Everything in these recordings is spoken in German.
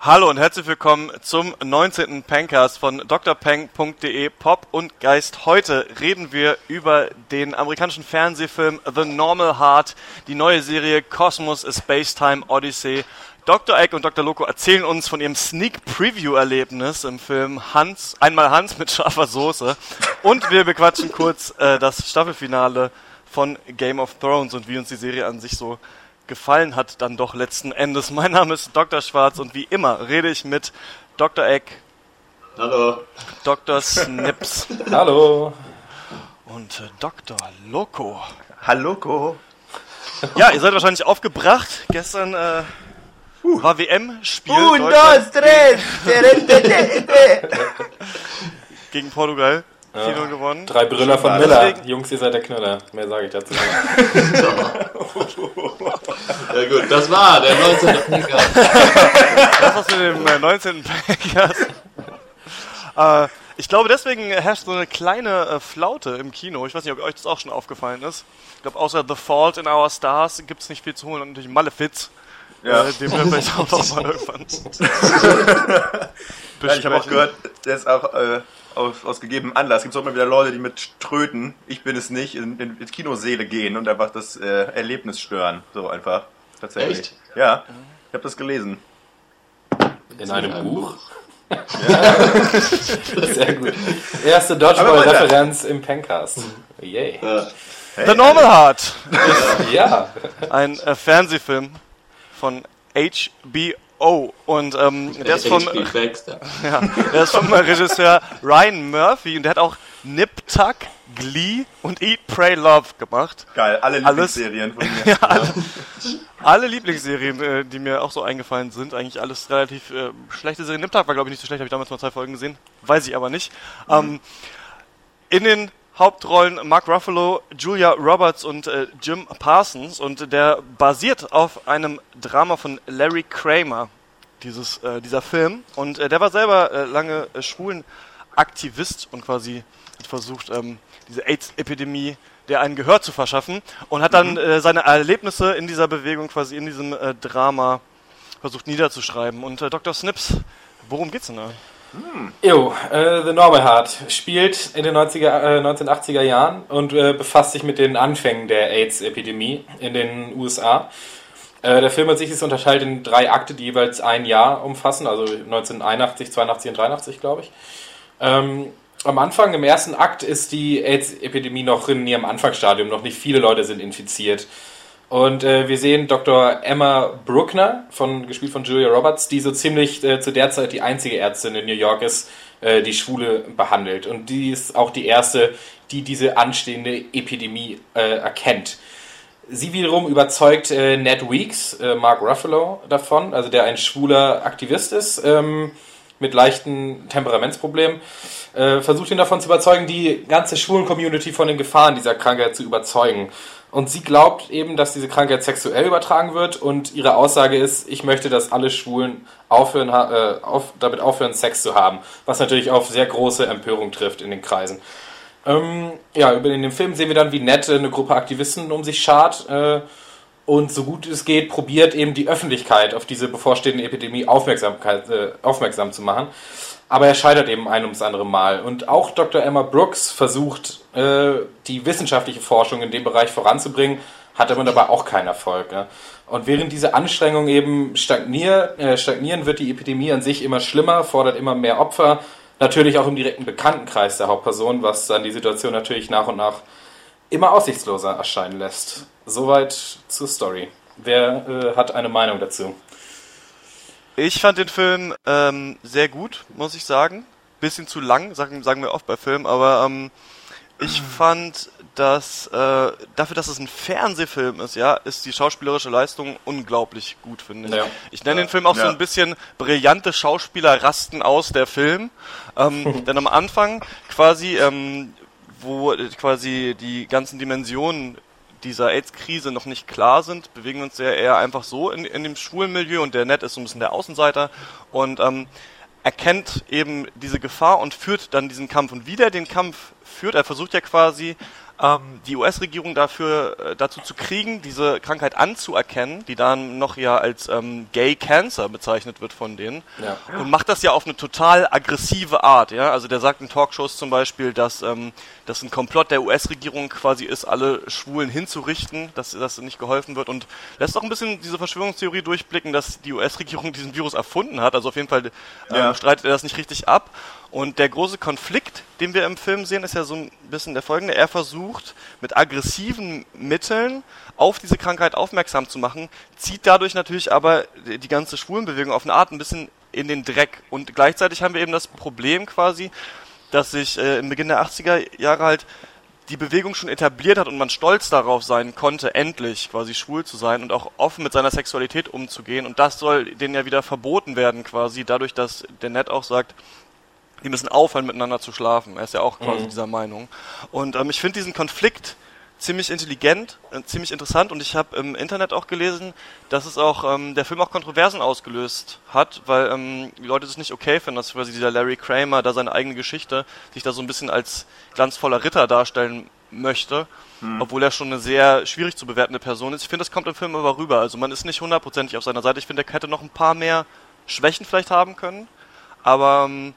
Hallo und herzlich willkommen zum 19. Pencast von drpeng.de Pop und Geist. Heute reden wir über den amerikanischen Fernsehfilm The Normal Heart, die neue Serie Cosmos A Spacetime Odyssey. Dr. Egg und Dr. Loco erzählen uns von ihrem Sneak Preview Erlebnis im Film Hans, einmal Hans mit scharfer Soße. Und wir bequatschen kurz äh, das Staffelfinale von Game of Thrones und wie uns die Serie an sich so gefallen hat dann doch letzten Endes. Mein Name ist Dr. Schwarz und wie immer rede ich mit Dr. Eck, Hallo. Dr. Snips Hallo. und äh, Dr. Loco. Halloko. Ja, ihr seid wahrscheinlich aufgebracht. Gestern äh, war WM-Spiel Un, dos, tres. Gegen Portugal. 4-0 gewonnen. Drei Brüller von Deswegen- Miller. Jungs, ihr seid der Knüller. Mehr sage ich dazu nicht. Ja gut, das war der 19. Podcast. Das war's mit dem äh, 19. Packers. äh, ich glaube, deswegen herrscht so eine kleine äh, Flaute im Kino. Ich weiß nicht, ob euch das auch schon aufgefallen ist. Ich glaube, außer The Fault in Our Stars gibt es nicht viel zu holen und natürlich Malefiz. Ja. Äh, den wir vielleicht auch mal irgendwann. Ja, ich habe auch gehört, der ist auch äh, aus, aus gegebenem Anlass. Gibt es auch immer wieder Leute, die mit Tröten, ich bin es nicht, in, in, ins Kinoseele gehen und einfach das äh, Erlebnis stören. So einfach. Tatsächlich. Echt? Ja. Ich habe das gelesen. In einem Buch. Sehr gut. Erste. Dodgeball-Referenz im Pencast. Yay. Ja. The Normal Heart. Ja. Ein äh, Fernsehfilm von HBO. Und ähm, der ist vom, ja, der ist vom Regisseur Ryan Murphy und der hat auch Nip Tuck, Glee und Eat, Pray, Love gemacht. Geil. Alle Alles- Lieblingsserien von mir. Ja, alle, alle Lieblingsserien, äh, die mir auch so eingefallen sind, eigentlich alles relativ äh, schlechte Serien. Nip Tuck war, glaube ich, nicht so schlecht, habe ich damals mal zwei Folgen gesehen. Weiß ich aber nicht. Ähm, in den Hauptrollen Mark Ruffalo, Julia Roberts und äh, Jim Parsons und der basiert auf einem Drama von Larry Kramer, dieses, äh, dieser Film. Und äh, der war selber äh, lange äh, Schwulenaktivist und quasi hat versucht, ähm, diese AIDS-Epidemie der einen Gehör zu verschaffen und hat dann äh, seine Erlebnisse in dieser Bewegung quasi in diesem Drama versucht niederzuschreiben. Und Dr. Snips, worum geht's denn da? Jo, äh, The Normal Heart spielt in den 90er, äh, 1980er Jahren und äh, befasst sich mit den Anfängen der AIDS-Epidemie in den USA. Äh, der Film an sich ist unterteilt in drei Akte, die jeweils ein Jahr umfassen, also 1981, 82 und 83, glaube ich. Ähm, am Anfang, im ersten Akt, ist die AIDS-Epidemie noch in ihrem Anfangsstadium. Noch nicht viele Leute sind infiziert. Und äh, wir sehen Dr. Emma Bruckner, von, gespielt von Julia Roberts, die so ziemlich äh, zu der Zeit die einzige Ärztin in New York ist, äh, die Schwule behandelt. Und die ist auch die erste, die diese anstehende Epidemie äh, erkennt. Sie wiederum überzeugt äh, Ned Weeks, äh, Mark Ruffalo, davon, also der ein schwuler Aktivist ist, ähm, mit leichten Temperamentsproblemen, äh, versucht ihn davon zu überzeugen, die ganze schwulen Community von den Gefahren dieser Krankheit zu überzeugen. Und sie glaubt eben, dass diese Krankheit sexuell übertragen wird und ihre Aussage ist, ich möchte, dass alle Schwulen aufhören, äh, auf, damit aufhören, Sex zu haben. Was natürlich auf sehr große Empörung trifft in den Kreisen. Ähm, ja, über dem Film sehen wir dann, wie Ned äh, eine Gruppe Aktivisten um sich schart äh, und so gut es geht, probiert eben die Öffentlichkeit auf diese bevorstehende Epidemie Aufmerksamkeit, äh, aufmerksam zu machen. Aber er scheitert eben ein ums andere Mal. Und auch Dr. Emma Brooks versucht, äh, die wissenschaftliche Forschung in dem Bereich voranzubringen, hat aber dabei auch keinen Erfolg. Und während diese Anstrengungen eben äh, stagnieren, wird die Epidemie an sich immer schlimmer, fordert immer mehr Opfer. Natürlich auch im direkten Bekanntenkreis der Hauptperson, was dann die Situation natürlich nach und nach immer aussichtsloser erscheinen lässt. Soweit zur Story. Wer äh, hat eine Meinung dazu? Ich fand den Film ähm, sehr gut, muss ich sagen. Bisschen zu lang, sagen, sagen wir oft bei Filmen, aber ähm, ich fand, dass äh, dafür, dass es ein Fernsehfilm ist, ja, ist die schauspielerische Leistung unglaublich gut, finde ich. Ja. Ich nenne den Film auch so Ja. ein bisschen brillante Schauspieler rasten aus der Film. Ähm, denn am Anfang quasi, ähm, wo quasi die ganzen Dimensionen dieser AIDS-Krise noch nicht klar sind, bewegen uns ja eher einfach so in, in dem schwulen Milieu und der Ned ist so ein bisschen der Außenseiter und ähm, erkennt eben diese Gefahr und führt dann diesen Kampf. Und wie der den Kampf führt, er versucht ja quasi ähm, die US-Regierung dafür äh, dazu zu kriegen, diese Krankheit anzuerkennen, die dann noch ja als ähm, Gay Cancer bezeichnet wird von denen Ja. und macht das ja auf eine total aggressive Art, ja. Also der sagt in Talkshows zum Beispiel, dass ähm, das ein Komplott der US-Regierung quasi ist, alle Schwulen hinzurichten, dass das nicht geholfen wird und lässt auch ein bisschen diese Verschwörungstheorie durchblicken, dass die US-Regierung diesen Virus erfunden hat. Also auf jeden Fall ähm, Ja. streitet er das nicht richtig ab. Und der große Konflikt, den wir im Film sehen, ist ja so ein bisschen der folgende. Er versucht mit aggressiven Mitteln auf diese Krankheit aufmerksam zu machen, zieht dadurch natürlich aber die ganze Schwulenbewegung auf eine Art ein bisschen in den Dreck. Und gleichzeitig haben wir eben das Problem quasi, dass sich äh, im Beginn der 80er Jahre halt die Bewegung schon etabliert hat und man stolz darauf sein konnte, endlich quasi schwul zu sein und auch offen mit seiner Sexualität umzugehen. Und das soll denen ja wieder verboten werden quasi, dadurch, dass der Ned auch sagt, die müssen aufhören, miteinander zu schlafen. Er ist ja auch quasi dieser Meinung. Und ähm, ich finde diesen Konflikt ziemlich intelligent, äh, ziemlich interessant und ich habe im Internet auch gelesen, dass es auch ähm, der Film auch Kontroversen ausgelöst hat, weil ähm, die Leute das nicht okay finden, dass quasi dieser Larry Kramer da seine eigene Geschichte sich da so ein bisschen als glanzvoller Ritter darstellen möchte, obwohl er schon eine sehr schwierig zu bewertende Person ist. Ich finde, das kommt im Film aber rüber. Also man ist nicht hundertprozentig auf seiner Seite. Ich finde, er hätte noch ein paar mehr Schwächen vielleicht haben können, aber ähm,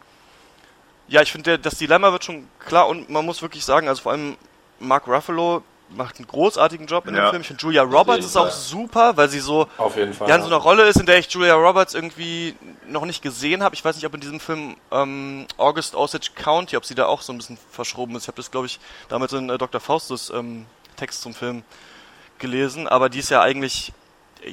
ja, ich finde, das Dilemma wird schon klar und man muss wirklich sagen, also vor allem Mark Ruffalo macht einen großartigen Job in dem Ja. Film. Ich finde, Julia Roberts ist auch super, weil sie so Auf jeden Fall. ja, in so einer Rolle ist, in der ich Julia Roberts irgendwie noch nicht gesehen habe. Ich weiß nicht, ob in diesem Film ähm, August Osage County, ob sie da auch so ein bisschen verschroben ist. Ich habe das, glaube ich, damals in äh, Dr. Faustus ähm, Text zum Film gelesen, aber die ist ja eigentlich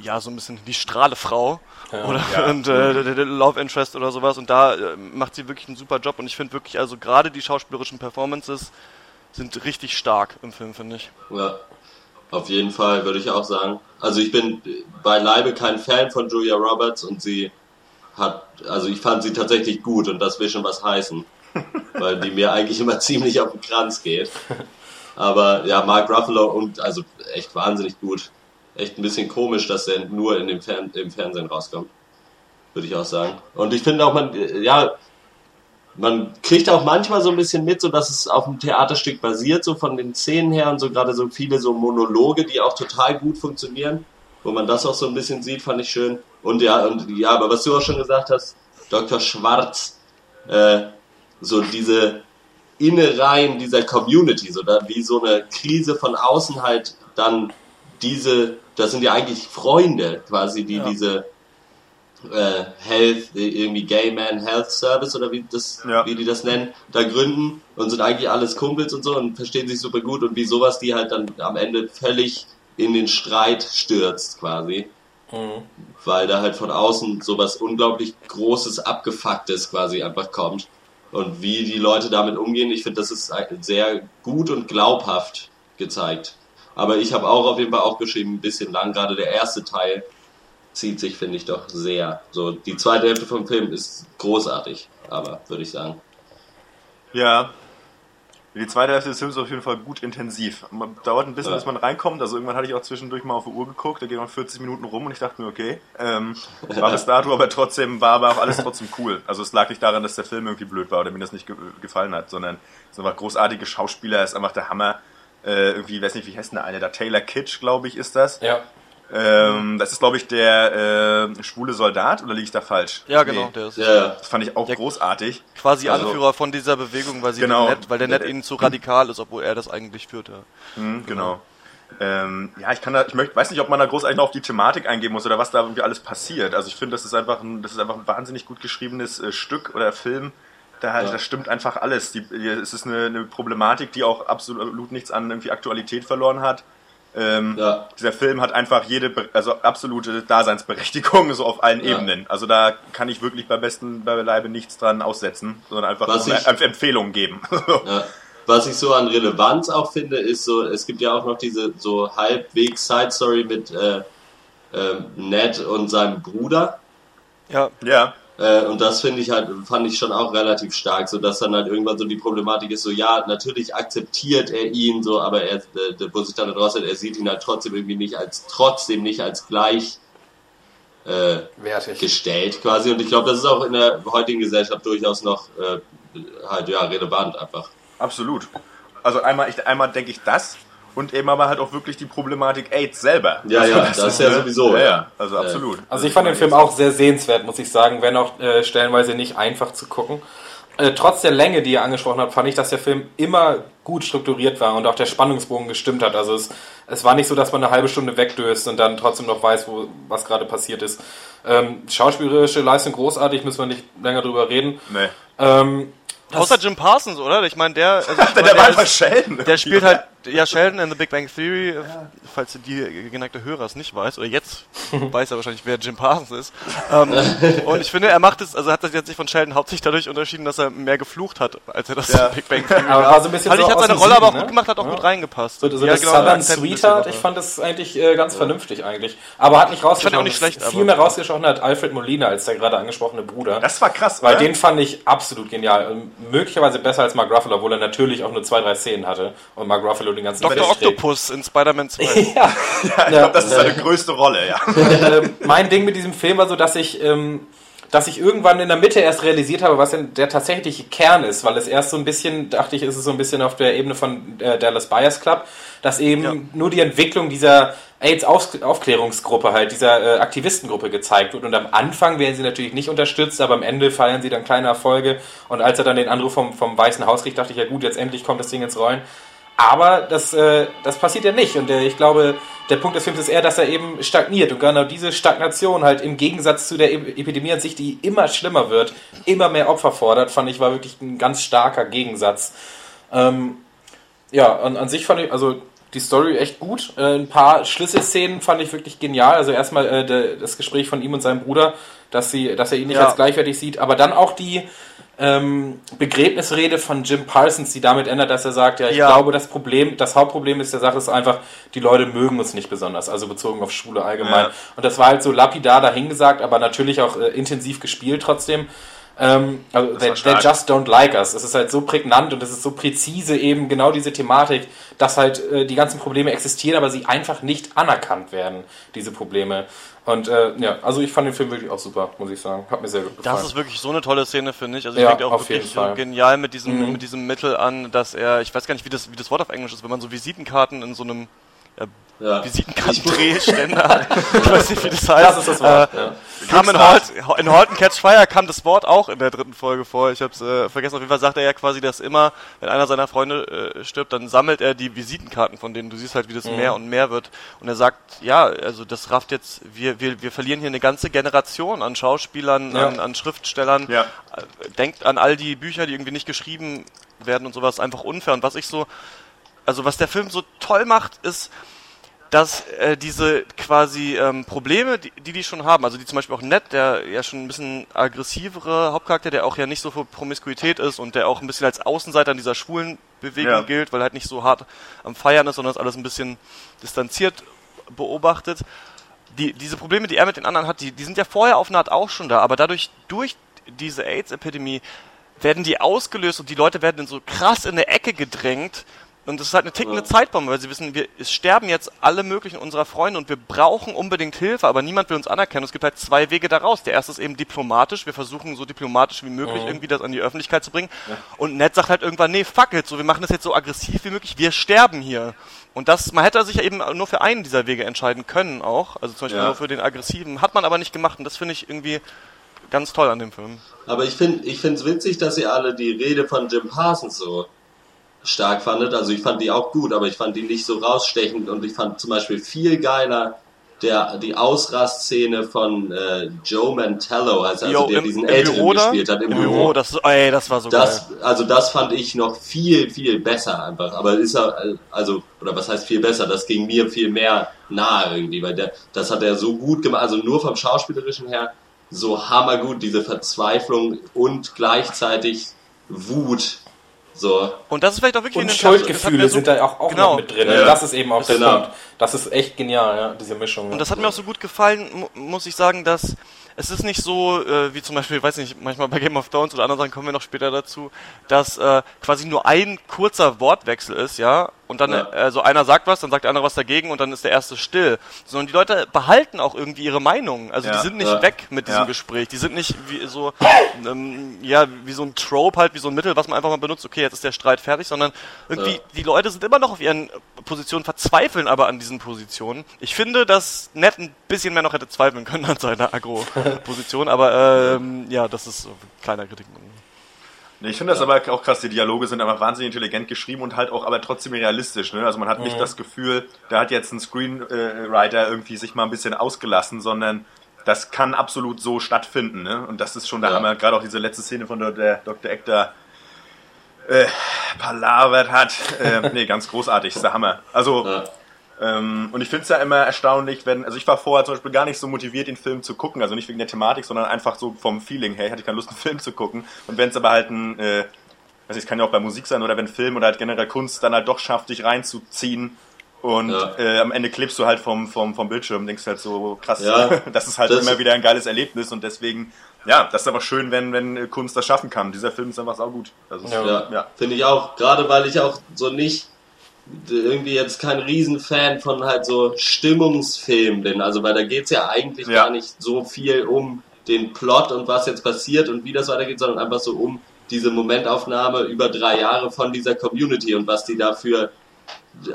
ja so ein bisschen die Strahlefrau Ja. oder Ja. und äh, der, der Love Interest oder sowas und da äh, macht sie wirklich einen super Job und ich finde wirklich also gerade die schauspielerischen Performances sind richtig stark im Film finde ich. Ja, auf jeden Fall, würde ich auch sagen. Also ich bin beileibe kein Fan von Julia Roberts und sie hat, also ich fand sie tatsächlich gut und das will schon was heißen. weil die mir eigentlich immer ziemlich auf den Kranz geht. Aber ja, Mark Ruffalo und also echt wahnsinnig gut. Echt ein bisschen komisch, dass er nur in dem Fern im Fernsehen rauskommt. Würde ich auch sagen. Und ich finde auch, man, äh, ja, man kriegt auch manchmal so ein bisschen mit, so dass es auf dem Theaterstück basiert, so von den Szenen her und so gerade so viele so Monologe, die auch total gut funktionieren, wo man das auch so ein bisschen sieht, fand ich schön. Und ja, und ja, aber was du auch schon gesagt hast, Dr. Schwarz, äh, so diese Innereien dieser Community, so da, wie so eine Krise von außen halt dann diese, das sind ja eigentlich Freunde quasi, die diese äh, Health, irgendwie Gay Man Health Service oder wie das, Ja. wie die das nennen, da gründen und sind eigentlich alles Kumpels und so und verstehen sich super gut und wie sowas die halt dann am Ende völlig in den Streit stürzt quasi. Mhm. Weil da halt von außen sowas unglaublich Großes, Abgefucktes quasi einfach kommt. Und wie die Leute damit umgehen, ich finde, das ist sehr gut und glaubhaft gezeigt. Aber ich habe auch auf jeden Fall aufgeschrieben, ein bisschen lang, gerade der erste Teil zieht sich, finde ich, doch sehr. So, die zweite Hälfte vom Film ist großartig, aber würde ich sagen. Ja. Die zweite Hälfte des Films ist auf jeden Fall gut intensiv. Man dauert ein bisschen, Ja. bis man reinkommt. Also irgendwann hatte ich auch zwischendurch mal auf die Uhr geguckt, da gehen noch 40 Minuten rum und ich dachte mir, okay, ähm, war bis dato, aber trotzdem war aber auch alles trotzdem cool. Also es lag nicht daran, dass der Film irgendwie blöd war oder mir das nicht ge gefallen hat, sondern es sind einfach großartige Schauspieler, es ist einfach der Hammer. Äh, irgendwie, weiß nicht, wie heißt denn der eine? Der Taylor Kitsch, glaube ich, ist das. Ja. Ähm, das ist, glaube ich, der äh, schwule Soldat, oder liege ich da falsch? Ja, genau, Nee. der ist Ja, ja. Das fand ich auch Der- großartig. quasi Also- Anführer von dieser Bewegung, weil sie Genau. Ned, weil der Ned ihnen zu radikal ist, obwohl er das eigentlich führt. Ja. Mhm, genau. Ähm, ja, ich kann da, ich möchte, weiß nicht, ob man da groß eigentlich noch auf die Thematik eingehen muss oder was da irgendwie alles passiert. Also ich finde, das ist einfach ein, das ist einfach ein wahnsinnig gut geschriebenes äh, Stück oder Film. Da, Ja. da stimmt einfach alles. Die, es ist eine, eine Problematik, die auch absolut nichts an irgendwie Aktualität verloren hat. Ähm, Ja. Dieser Film hat einfach jede, also absolute Daseinsberechtigung so auf allen Ja. Ebenen. Also da kann ich wirklich bei besten Beileibe nichts dran aussetzen, sondern einfach ich- Empfehlungen geben. Ja. Was ich so an Relevanz auch finde, ist so, es gibt ja auch noch diese so halbwegs Side Story mit äh, ähm, Ned und seinem Bruder. ja, ja. Äh, und das finde ich halt, fand ich schon auch relativ stark, so dass dann halt irgendwann so die Problematik ist, so ja, natürlich akzeptiert er ihn so, aber er, der, wo sich dann daraus hat, er sieht ihn halt trotzdem irgendwie nicht als, trotzdem nicht als gleich äh, Wertig. gestellt quasi. Und ich glaube, das ist auch in der heutigen Gesellschaft durchaus noch äh, halt ja relevant einfach. Absolut. Also einmal, ich, einmal denke ich das und eben aber halt auch wirklich die Problematik AIDS selber. Ja, Also ja, das ist ja ne? sowieso, Ja, ja. ja, also absolut. Also ich fand den Film auch sehr sehenswert, muss ich sagen, wenn auch äh, stellenweise nicht einfach zu gucken. Äh, trotz der Länge, die ihr angesprochen habt, fand ich, dass der Film immer gut strukturiert war und auch der Spannungsbogen gestimmt hat. Also es, es war nicht so, dass man eine halbe Stunde wegdöst und dann trotzdem noch weiß, wo, was gerade passiert ist. Ähm, schauspielerische Leistung großartig, müssen wir nicht länger drüber reden. Nee. Ähm, Außer Jim Parsons, oder? Ich meine, der, also ich mein, Der der, war einfach ist, der spielt halt, ja, Sheldon in The Big Bang Theory, äh, falls die geneigte Hörer es nicht weiß, oder jetzt weiß er wahrscheinlich, wer Jim Parsons ist. Ähm, und ich finde, er macht es, also hat das jetzt sich von Sheldon hauptsächlich dadurch unterschieden, dass er mehr geflucht hat, als er das Ja. in Big Bang Theory aber war so ein bisschen Fand so ich, hat aus seine Rolle aber auch Süden, gut ne? gemacht, hat auch Ja. gut reingepasst. So, so Ja, das genau, Southern Sweetheart, ich fand das eigentlich äh, ganz vernünftig eigentlich. Aber hat nicht rausgestochen. auch nicht schlecht, Viel mehr rausgestochen hat Alfred Molina als der gerade angesprochene Bruder. Das war krass, Weil oder? den fand ich absolut genial. Möglicherweise besser als Mark Ruffalo, obwohl er natürlich auch nur zwei, drei Szenen hatte. Und Mark Ruffalo den ganzen Dr. Octopus in Spider-Man 2. ja. ich glaube, das ist seine größte Rolle, ja. ähm, mein Ding mit diesem Film war so, dass ich, ähm, dass ich irgendwann in der Mitte erst realisiert habe, was denn der tatsächliche Kern ist, weil es erst so ein bisschen, dachte ich, ist es so ein bisschen auf der Ebene von äh, Dallas Buyers Club, dass eben Ja. nur die Entwicklung dieser AIDS-Aufklärungsgruppe halt, dieser äh, Aktivistengruppe gezeigt wird. Und am Anfang werden sie natürlich nicht unterstützt, aber am Ende feiern sie dann kleine Erfolge. Und als er dann den Anruf vom, vom Weißen Haus kriegt, dachte ich, ja gut, jetzt endlich kommt das Ding ins Rollen. Aber das, äh, das passiert ja nicht. Und äh, ich glaube, der Punkt des Films ist eher, dass er eben stagniert. Und genau diese Stagnation halt im Gegensatz zu der Epidemie an sich, die immer schlimmer wird, immer mehr Opfer fordert, fand ich, war wirklich ein ganz starker Gegensatz. Ähm, ja, an, an sich fand ich, also die Story echt gut. Äh, ein paar Schlüsselszenen fand ich wirklich genial. Also erstmal äh, der, das Gespräch von ihm und seinem Bruder, dass, sie, dass er ihn nicht Ja. als gleichwertig sieht, aber dann auch die ähm, Begräbnisrede von Jim Parsons, die damit ändert, dass er sagt, ja, ich Ja. glaube, das Problem, das Hauptproblem ist der Sache ist einfach, die Leute mögen uns nicht besonders, also bezogen auf Schule allgemein. Ja. Und das war halt so lapidar dahingesagt, aber natürlich auch äh, intensiv gespielt trotzdem. Ähm, also they, they just don't like us. Es ist halt so prägnant und es ist so präzise eben genau diese Thematik, dass halt äh, die ganzen Probleme existieren, aber sie einfach nicht anerkannt werden, diese Probleme. Und äh, ja, also ich fand den Film wirklich auch super, muss ich sagen. Hat mir sehr gut gefallen. Das ist wirklich so eine tolle Szene, finde ich. Also, Ja, ich denke auch auf wirklich so genial mit diesem, Mhm. mit diesem Mittel an, dass er, ich weiß gar nicht, wie das, wie das Wort auf Englisch ist, wenn man so Visitenkarten in so einem ja, Ja. Visitenkartendrehständer hat. Ich weiß nicht, wie das heißt. das ist das Wort. Äh, ja. kam in Halt, in and Catch Fire kam das Wort auch in der dritten Folge vor. Ich habe es äh, vergessen. Auf jeden Fall sagt er ja quasi, dass immer, wenn einer seiner Freunde äh, stirbt, dann sammelt er die Visitenkarten von denen. Du siehst halt, wie das mehr und mehr wird. Und er sagt, ja, also das rafft jetzt, wir, wir, wir verlieren hier eine ganze Generation an Schauspielern, Ja. an, an Schriftstellern. Ja. Äh, Denkt an all die Bücher, die irgendwie nicht geschrieben werden und sowas, einfach unfair. Und was ich so, also was der Film so toll macht, ist, dass äh, diese quasi ähm, Probleme, die, die die schon haben, also die zum Beispiel auch Ned, der ja schon ein bisschen aggressivere Hauptcharakter, der auch ja nicht so für Promiskuität ist und der auch ein bisschen als Außenseiter in dieser schwulen Bewegung Ja. gilt, weil er halt nicht so hart am Feiern ist, sondern das alles ein bisschen distanziert beobachtet. Die, diese Probleme, die er mit den anderen hat, die, die sind ja vorher auf eine Art auch schon da, aber dadurch, durch diese AIDS-Epidemie, werden die ausgelöst und die Leute werden so krass in eine Ecke gedrängt. Und das ist halt eine tickende Ja. Zeitbombe, weil sie wissen, wir, es sterben jetzt alle möglichen unserer Freunde und wir brauchen unbedingt Hilfe, aber niemand will uns anerkennen. Es gibt halt zwei Wege daraus. Der erste ist eben diplomatisch. Wir versuchen so diplomatisch wie möglich irgendwie das an die Öffentlichkeit zu bringen. Und Ned sagt halt irgendwann, nee, fuck it, so, wir machen das jetzt so aggressiv wie möglich. Wir sterben hier. Und das, man hätte sich ja eben nur für einen dieser Wege entscheiden können auch. Also zum Beispiel Ja. nur für den aggressiven. Hat man aber nicht gemacht und das finde ich irgendwie ganz toll an dem Film. Aber ich finde ich find's witzig, dass ihr alle die Rede von Jim Parsons so stark fandet. Also ich fand die auch gut, aber ich fand die nicht so rausstechend und ich fand zum Beispiel viel geiler der, die Ausrastszene von äh, Joe Mantello, also, also Jo, der im, diesen im Älteren Büro gespielt hat im, Im Büro, das, ey, das war so Das, geil. also das fand ich noch viel, viel besser einfach. Aber ist er, also, oder was heißt viel besser? Das ging mir viel mehr nahe irgendwie, weil der, das hat er so gut gemacht, also nur vom Schauspielerischen her, so hammergut, diese Verzweiflung und gleichzeitig Wut So. Und das ist vielleicht auch wirklich Und Schuldgefühle so- sind da auch, auch genau. noch mit drin. Ja. Das ist eben auch der Genau. Punkt. Das ist echt genial, ja, diese Mischung. Und das hat mir auch so gut gefallen, mu muss ich sagen, dass es ist nicht so, äh, wie zum Beispiel, weiß nicht, manchmal bei Game of Thrones oder anderen Sachen kommen wir noch später dazu, dass äh, quasi nur ein kurzer Wortwechsel ist, ja, und dann Ja. äh, so einer sagt was, dann sagt der andere was dagegen und dann ist der erste still. Sondern die Leute behalten auch irgendwie ihre Meinung. Also die Ja. sind nicht Ja. weg mit diesem. Gespräch. Die sind nicht wie so, ähm, ja, wie so ein Trope halt, wie so ein Mittel, was man einfach mal benutzt, okay, jetzt ist der Streit fertig, sondern irgendwie, die Leute sind immer noch auf ihren Positionen, verzweifeln aber an diesen Positionen. Ich finde, dass Ned ein bisschen mehr noch hätte zweifeln können an seiner Agro-Position, aber ähm, ja, das ist so ein kleiner Kritikpunkt. Nee, Ich finde das aber auch krass, die Dialoge sind einfach wahnsinnig intelligent geschrieben und halt auch aber trotzdem realistisch. Ne? Also man hat nicht das Gefühl, da hat jetzt ein Screenwriter irgendwie sich mal ein bisschen ausgelassen, sondern das kann absolut so stattfinden. Ne? Und das ist schon der Ja. Hammer. Gerade auch diese letzte Szene von der, der Dr. Eck da äh, palavert hat. Äh, nee, ganz großartig, ist der Hammer. Also Ja. ähm, und ich finde es ja immer erstaunlich, wenn, also ich war vorher zum Beispiel gar nicht so motiviert, den Film zu gucken, also nicht wegen der Thematik, sondern einfach so vom Feeling her, ich hatte keine Lust, einen Film zu gucken. Und wenn es aber halt ein, äh, also es kann ja auch bei Musik sein oder wenn Film oder halt generell Kunst dann halt doch schafft, dich reinzuziehen und Ja. äh, am Ende klebst du halt vom, vom, vom Bildschirm, denkst halt so krass, Ja. das ist halt Das- immer wieder ein geiles Erlebnis und deswegen, ja, das ist aber schön, wenn, wenn Kunst das schaffen kann. Dieser Film ist einfach saugut. Also, es- Ja. Ja, ja. finde ich auch. Gerade weil ich auch so nicht irgendwie jetzt kein Riesenfan von halt so Stimmungsfilmen bin. Also weil da geht's ja eigentlich Ja. gar nicht so viel um den Plot und was jetzt passiert und wie das weitergeht, sondern einfach so um diese Momentaufnahme über drei Jahre von dieser Community und was die da für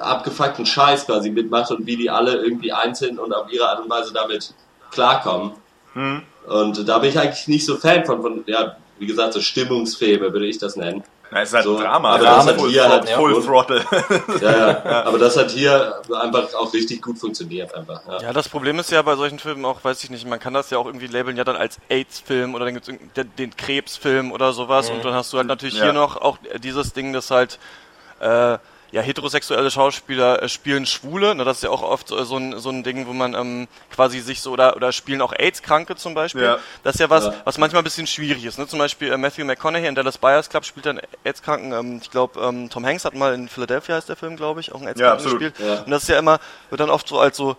abgefuckten Scheiß quasi mitmacht und wie die alle irgendwie einzeln und auf ihre Art und Weise damit klarkommen. Hm. Und da bin ich eigentlich nicht so Fan von, von ja, wie gesagt, so Stimmungsfilme würde ich das nennen. Na, es ist halt So, Drama, aber also das hat Full, hier halt- Full ja. Throttle. Ja, ja. Aber das hat hier einfach auch richtig gut funktioniert einfach. Ja. Ja, das Problem ist ja bei solchen Filmen auch, weiß ich nicht, man kann das ja auch irgendwie labeln, ja dann als AIDS-Film oder dann gibt's den, den Krebsfilm oder sowas und dann hast du halt natürlich Ja. hier noch auch dieses Ding, dass halt äh, ja heterosexuelle Schauspieler äh, spielen Schwule, ne, das ist ja auch oft so, so, ein, so ein Ding, wo man ähm, quasi sich so oder oder spielen auch AIDS-Kranke zum Beispiel. Ja. Das ist ja was, Ja. was manchmal ein bisschen schwierig ist. Ne? Zum Beispiel äh, Matthew McConaughey in Dallas Buyers Club spielt einen AIDS-Kranken. Ähm, ich glaube, ähm, Tom Hanks hat mal in Philadelphia heißt der Film, glaube ich, auch einen AIDS-Kranken absolut. gespielt. Ja. Und das ist ja immer, wird dann oft so als so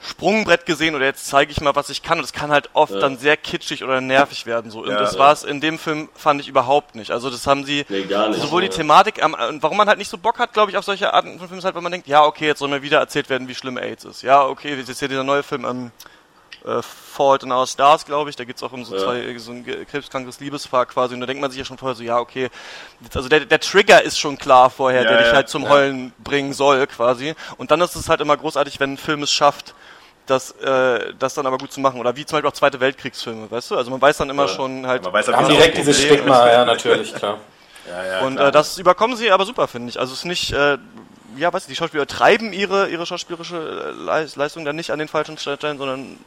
Sprungbrett gesehen oder jetzt zeige ich mal, was ich kann. Und das kann halt oft Ja. dann sehr kitschig oder nervig werden. So. Und Ja. das war es in dem Film, fand ich überhaupt nicht. Also das haben sie, Nee, nicht. sowohl die Thematik, und warum man halt nicht so Bock hat, glaube ich, auf solche Arten von Filmen, ist halt, weil man denkt, ja, okay, jetzt soll mir wieder erzählt werden, wie schlimm AIDS ist. Ja, okay, jetzt ist hier dieser neue Film, ähm, äh, Fault in Our Stars, glaube ich, da geht's auch um so Ja. zwei, so ein krebskrankes Liebespaar quasi, und da denkt man sich ja schon vorher so, ja, okay, also der, der Trigger ist schon klar vorher, Ja, der dich ja, halt zum ja. Heulen bringen soll, quasi, und dann ist es halt immer großartig, wenn ein Film es schafft, das, äh, das dann aber gut zu machen, oder wie zum Beispiel auch Zweite Weltkriegsfilme, weißt du, also man weiß dann immer Ja. schon halt, Man weiß Wir aber haben direkt dieses Stigma, ja, natürlich, klar. Ja, ja, und klar. äh, das überkommen sie aber super, finde ich, also es ist nicht, äh, ja, weißt du, die Schauspieler treiben ihre, ihre schauspielerische äh, Leis- Leistung dann nicht an den falschen Stellen, sondern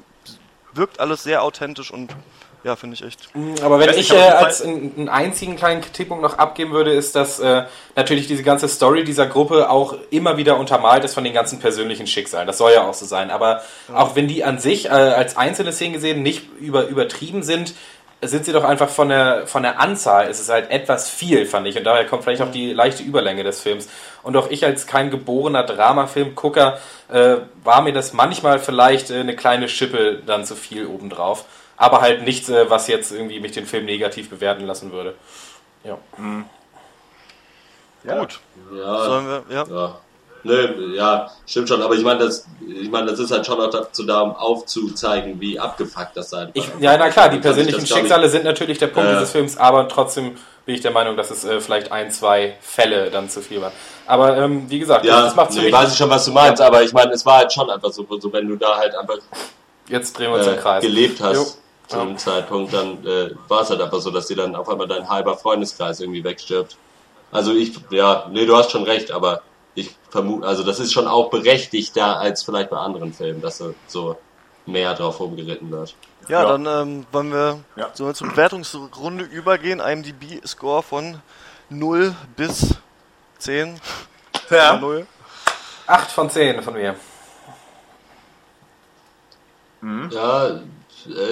wirkt alles sehr authentisch und ja, finde ich echt. Aber wenn ich nicht, äh, als einen, einzigen kleinen Kritikpunkt noch abgeben würde, ist, dass äh, natürlich diese ganze Story dieser Gruppe auch immer wieder untermalt ist von den ganzen persönlichen Schicksalen. Das soll ja auch so sein. Aber auch wenn die an sich äh, als einzelne Szenen gesehen nicht über, übertrieben sind, sind sie doch einfach von der, von der Anzahl, ist es halt etwas viel, fand ich. Und daher kommt vielleicht auch die leichte Überlänge des Films. Und auch ich als kein geborener Dramafilmgucker äh, war mir das manchmal vielleicht äh, eine kleine Schippe dann zu viel obendrauf. Aber halt nichts, äh, was jetzt irgendwie mich den Film negativ bewerten lassen würde. Ja. ja. Gut. Ja, Sollen wir, ja. ja. Nö, ja, stimmt schon, aber ich meine, das, ich meine, das ist halt schon auch dazu da, um aufzuzeigen, wie abgefuckt das sein Ich, ja, na klar, die persönlichen das, ich- Schicksale sind natürlich der Punkt Ja. dieses Films, aber trotzdem bin ich der Meinung, dass es äh, vielleicht ein, zwei Fälle dann zu viel waren. Aber ähm, wie gesagt, Ja, das macht für nee, mich. weiß ich schon, was du meinst, aber ich meine, es war halt schon einfach so, so wenn du da halt einfach Jetzt drehen wir uns im äh, Kreis. gelebt hast Jo. Zu Ja. dem Zeitpunkt, dann äh, war es halt einfach so, dass dir dann auf einmal dein halber Freundeskreis irgendwie wegstirbt. Also ich, ja, nee, du hast schon recht, aber ich vermute, also das ist schon auch berechtigter als vielleicht bei anderen Filmen, dass so- mehr drauf rumgeritten wird. Ja, Ja. dann ähm, wollen wir Ja. so zur Bewertungsrunde übergehen. IMDb-Score von 0 bis 10. Ja. 0. Acht von zehn von mir. Ja, äh,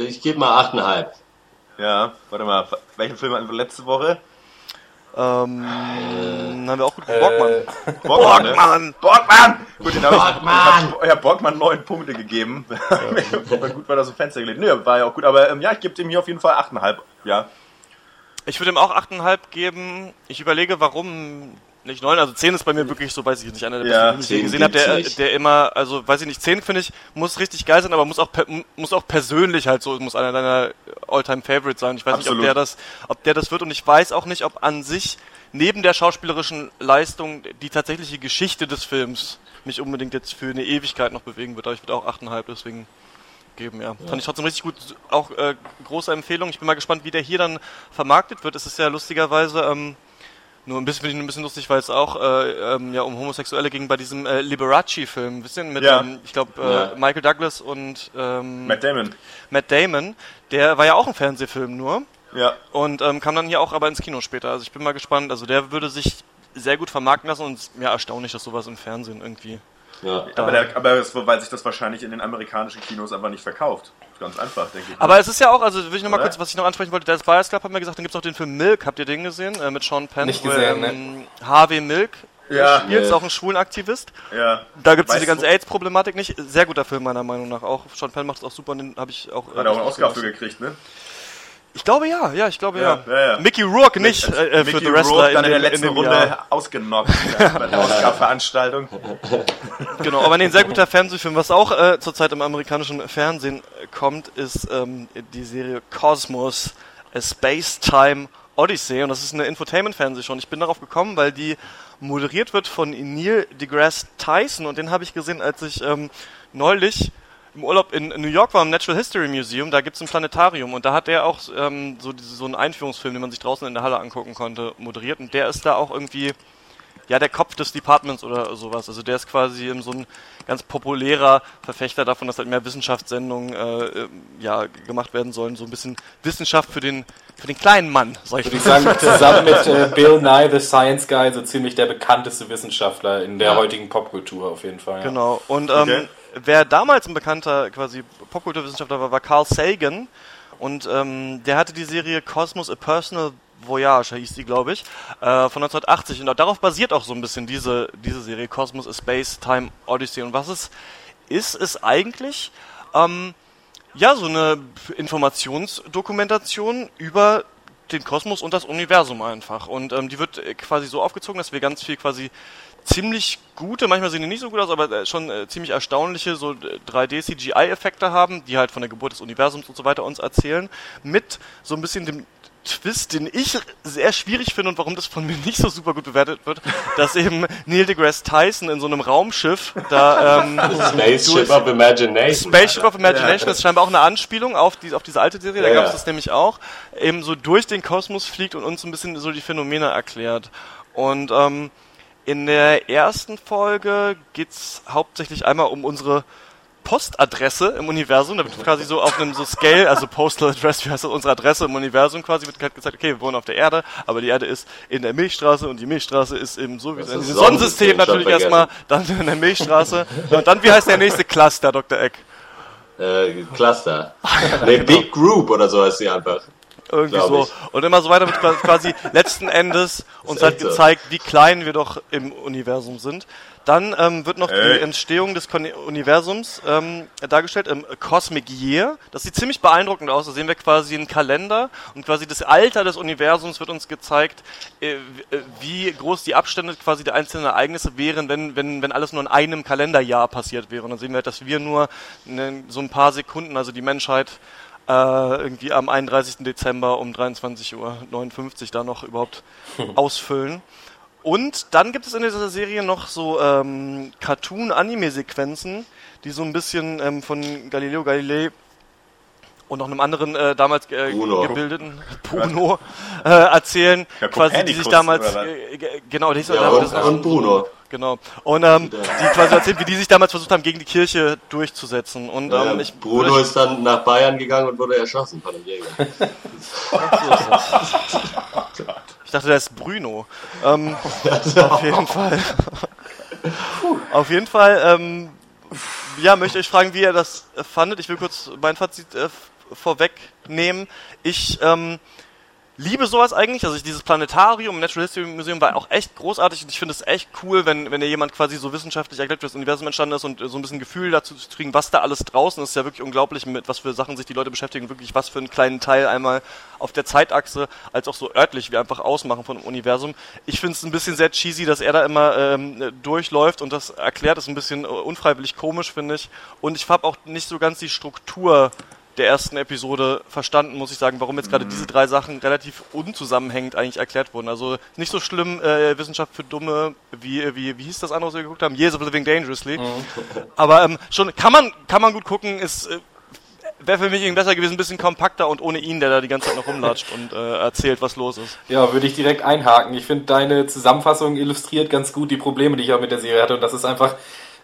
ich gebe mal 8,5. ja, warte mal, welchen Film hatten wir letzte Woche? Ähm, haben wir auch gut Äh, Borgmann. Borgmann, ne? Borgmann! Borgmann! Gut, den habe ich, Borgmann! ich hab, ich hab Borgmann neun Punkte gegeben. war gut, weil er so Fenster gelegt. Nö, war ja auch gut, aber ähm, ja, ich gebe dem hier auf jeden Fall 8,5. Ja. Ich würde ihm auch 8,5 geben. Ich überlege, warum nicht 9. Also 10 ist bei mir wirklich so, weiß ich nicht, einer der Ja, besten, die ich je 10 gesehen habe, der, nicht. der immer, also weiß ich nicht, 10 finde ich, muss richtig geil sein, aber muss auch, per, muss auch persönlich halt so, muss einer deiner All-Time Favorites sein. Ich weiß nicht, Absolut. ob der das, ob der das wird und ich weiß auch nicht, ob an sich neben der schauspielerischen Leistung die tatsächliche Geschichte des Films mich unbedingt jetzt für eine Ewigkeit noch bewegen wird, aber ich würde auch 8,5 deswegen geben, ja. Fand ich trotzdem richtig gut, auch äh, große Empfehlung. Ich bin mal gespannt, wie der hier dann vermarktet wird. Es ist ja lustigerweise, ähm, nur ein bisschen, ein bisschen lustig, weil es auch äh, ähm, ja um Homosexuelle ging bei diesem äh, Liberace-Film, wisst ihr, mit, Ja. ähm, ich glaube, äh, Ja. Michael Douglas und ähm, Matt Damon. Matt Damon, der war ja auch ein Fernsehfilm nur Ja. und ähm, kam dann hier auch aber ins Kino später. Also ich bin mal gespannt. Also der würde sich sehr gut vermarkten lassen und es ist mir erstaunlich, dass sowas im Fernsehen irgendwie. Ja. Aber, der, aber es, weil sich das wahrscheinlich in den amerikanischen Kinos einfach nicht verkauft. Ganz einfach, denke ich. Aber es ist ja auch, also will ich noch mal Oder? kurz, was ich noch ansprechen wollte, Dallas Buyers Club haben wir gesagt, dann gibt's noch den Film Milk, habt ihr den gesehen? Äh, mit Sean Penn. Nicht gesehen, ähm, Harvey Milk Ja. spielt, ist auch ein Schwulenaktivist. ja. Da gibt's Weißt diese ganze AIDS-Problematik nicht. Sehr guter Film meiner Meinung nach auch. Sean Penn macht es auch super und den habe ich auch. Hat er auch einen Oscar für gekriegt, ne? Ich glaube ja, ja, ich glaube ja. Ja, ja, ja. Mickey Rourke nicht äh, äh, für Mickey The Wrestler Rourke dann in, der in, letzten dem Runde Jahr. ausgenockt bei der Oscar-Veranstaltung. Genau, aber ein sehr guter Fernsehfilm. Was auch äh, zurzeit im amerikanischen Fernsehen äh, kommt, ist ähm, die Serie Cosmos, A Space Time Odyssey. Und das ist eine Infotainment-Fernsehshow. Und ich bin darauf gekommen, weil die moderiert wird von Neil deGrasse Tyson. Und den habe ich gesehen, als ich ähm, neulich im Urlaub in New York war, im Natural History Museum. Da gibt's ein Planetarium. Und da hat der auch ähm, so, diese, so einen Einführungsfilm, den man sich draußen in der Halle angucken konnte, moderiert. Und der ist da auch irgendwie ja, der Kopf des Departments oder sowas. Also der ist quasi ähm, so ein ganz populärer Verfechter davon, dass halt mehr Wissenschaftssendungen äh, äh, ja, gemacht werden sollen. So ein bisschen Wissenschaft für den, für den kleinen Mann, sag ich Würde ich sagen, zusammen mit äh, Bill Nye, the Science Guy, so ziemlich der bekannteste Wissenschaftler in der Ja. heutigen Popkultur auf jeden Fall. Ja. Genau. Und ähm, Okay. Wer damals ein bekannter quasi Popkulturwissenschaftler war, war Carl Sagan. Und ähm, der hatte die Serie Cosmos A Personal Voyage, hieß die, glaube ich, äh, von 1980. Und darauf basiert auch so ein bisschen diese, diese Serie Cosmos A Space Time Odyssey. Und was es ist, ist eigentlich ähm, ja so eine Informationsdokumentation über den Kosmos und das Universum einfach. Und ähm, die wird quasi so aufgezogen, dass wir ganz viel quasi ziemlich gute, manchmal sehen die nicht so gut aus, aber äh, schon äh, ziemlich erstaunliche so 3D-CGI-Effekte haben, die halt von der Geburt des Universums und so weiter uns erzählen, mit so ein bisschen dem Twist, den ich sehr schwierig finde und warum das von mir nicht so super gut bewertet wird, dass eben Neil deGrasse Tyson in so einem Raumschiff da ähm, Spaceship of Imagination. Spaceship of Imagination ist scheinbar auch eine Anspielung auf, die, auf diese alte Serie, da Ja, gab es ja. das nämlich auch, eben so durch den Kosmos fliegt und uns ein bisschen so die Phänomene erklärt. Und ähm, in der ersten Folge geht's hauptsächlich einmal um unsere Postadresse im Universum, da wird quasi so auf einem so Scale, also Postal Address, wie heißt das, unsere Adresse im Universum quasi, wird halt gesagt, okay, wir wohnen auf der Erde, aber die Erde ist in der Milchstraße und die Milchstraße ist eben so wie Das in Sonnensystem, Sonnensystem natürlich erstmal, dann in der Milchstraße und dann, wie heißt der nächste Cluster, Dr. Eck? Äh, Cluster. Nee, Big Group oder so heißt sie einfach. Irgendwie Glaub so. ich. Und immer so weiter wird quasi- letzten Endes uns halt gezeigt, wie klein wir doch im Universum sind. Dann ähm, wird noch Ey. die Entstehung des Kon Universums ähm, dargestellt im Cosmic Year. Das sieht ziemlich beeindruckend aus. Da sehen wir quasi einen Kalender und quasi das Alter des Universums wird uns gezeigt, äh, äh, wie groß die Abstände quasi der einzelnen Ereignisse wären, wenn, wenn, wenn alles nur in einem Kalenderjahr passiert wäre. Und dann sehen wir halt, dass wir nur ne, so ein paar Sekunden, also die Menschheit, äh, irgendwie am 31. Dezember um 23.59 Uhr da noch überhaupt ausfüllen. Und dann gibt es in dieser Serie noch so ähm, Cartoon-Anime-Sequenzen, die so ein bisschen ähm, von Galileo Galilei und noch einem anderen äh, damals äh, gebildeten Bruno äh, erzählen, quasi die sich damals äh, ge- genau, die, Ja, und, und Bruno. Genau und ähm, die quasi erzählen, wie die sich damals versucht haben, gegen die Kirche durchzusetzen. Und Ja, ähm, ich Bruno ist dann nach Bayern gegangen und wurde erschossen von einem Jäger. Ich dachte, der ist Bruno. Ähm, auf jeden Fall. auf jeden Fall, ähm, ja, möchte ich fragen, wie ihr das fandet. Ich will kurz mein Fazit äh, vorwegnehmen. Ich, ähm, liebe sowas eigentlich. Also ich, dieses Planetarium, Natural History Museum war auch echt großartig und ich finde es echt cool, wenn, wenn dir jemand quasi so wissenschaftlich erklärt, wie das Universum entstanden ist und äh, so ein bisschen Gefühl dazu zu kriegen, was da alles draußen ist. ist ja wirklich unglaublich, mit was für Sachen sich die Leute beschäftigen, wirklich was für einen kleinen Teil einmal auf der Zeitachse, als auch so örtlich, wie einfach ausmachen von dem Universum. Ich finde es ein bisschen sehr cheesy, dass er da immer ähm, durchläuft und das erklärt, ist ein bisschen äh, unfreiwillig komisch, finde ich. Und ich habe auch nicht so ganz die Struktur der ersten Episode verstanden, muss ich sagen, warum jetzt gerade diese drei Sachen relativ unzusammenhängend eigentlich erklärt wurden. Also nicht so schlimm äh, Wissenschaft für Dumme, wie, wie, wie hieß das andere, was wir geguckt haben? Years of Living Dangerously. Aber ähm, schon kann man, kann man gut gucken, ist äh, wäre für mich irgendwie besser gewesen, ein bisschen kompakter und ohne ihn, der da die ganze Zeit noch rumlatscht und äh, erzählt, was los ist. Ja, würde ich direkt einhaken. Ich finde, deine Zusammenfassung illustriert ganz gut die Probleme, die ich auch mit der Serie hatte. Und das ist einfach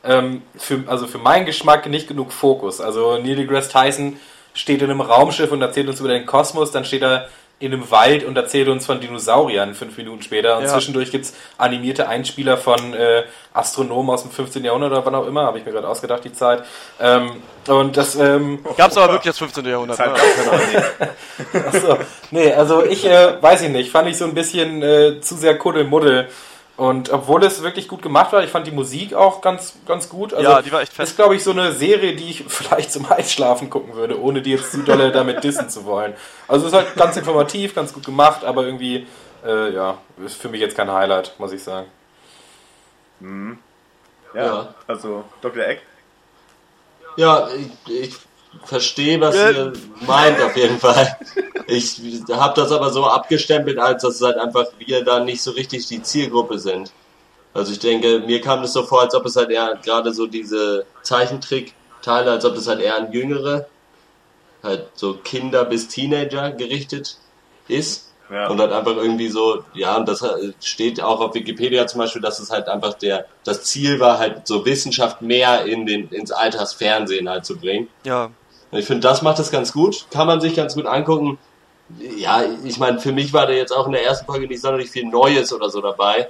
ähm, für, also für meinen Geschmack nicht genug Fokus. Also Neil deGrasse Tyson steht in einem Raumschiff und erzählt uns über den Kosmos, dann steht er in einem Wald und erzählt uns von Dinosauriern fünf Minuten später. Und Ja. zwischendurch gibt's animierte Einspieler von äh, Astronomen aus dem 15. Jahrhundert oder wann auch immer, habe ich mir gerade ausgedacht, die Zeit. Ähm, und das ähm, Gab's aber wirklich das 15. Jahrhundert. Zeit Ne? Ahnung. Achso, nee, also ich äh, weiß ich nicht, fand ich so ein bisschen äh, zu sehr Kuddelmuddel. Und obwohl es wirklich gut gemacht war, ich fand die Musik auch ganz, ganz gut. Also Ja, die war echt fett. Ist, glaube ich, so eine Serie, die ich vielleicht zum Einschlafen gucken würde, ohne die jetzt zu dolle damit dissen zu wollen. Also es ist halt ganz informativ, ganz gut gemacht, aber irgendwie, äh, ja, ist für mich jetzt kein Highlight, muss ich sagen. Ja, Ja. also Dr. Eck. Ja, ich, ich verstehe, was Ja. ihr meint auf jeden Fall. Ich habe das aber so abgestempelt, als dass es halt einfach wir da nicht so richtig die Zielgruppe sind. Also ich denke, mir kam es so vor, als ob es halt eher gerade so diese Zeichentrick-Teile, als ob es halt eher an Jüngere, halt so Kinder bis Teenager gerichtet ist. Ja. Und halt einfach irgendwie so, ja, und das steht auch auf Wikipedia zum Beispiel, dass es halt einfach der, das Ziel war, halt so Wissenschaft mehr in den, ins Altersfernsehen halt zu bringen. Ja. Ich finde, das macht es ganz gut. Kann man sich ganz gut angucken. Ja, ich meine, für mich war da jetzt auch in der ersten Folge nicht sonderlich viel Neues oder so dabei.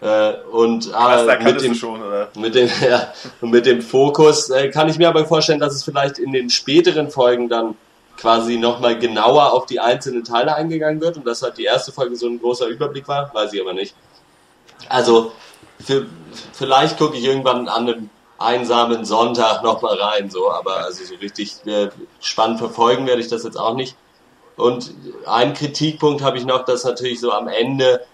Äh, und aber da mit dem, schon, oder? mit dem, ja, mit dem Fokus äh, kann ich mir aber vorstellen, dass es vielleicht in den späteren Folgen dann quasi nochmal genauer auf die einzelnen Teile eingegangen wird und dass halt die erste Folge so ein großer Überblick war, weiß ich aber nicht. Also, für, vielleicht gucke ich irgendwann an einem einsamen Sonntag nochmal rein, so, aber also so richtig äh, spannend verfolgen werde ich das jetzt auch nicht. Und einen Kritikpunkt habe ich noch, dass natürlich so am Ende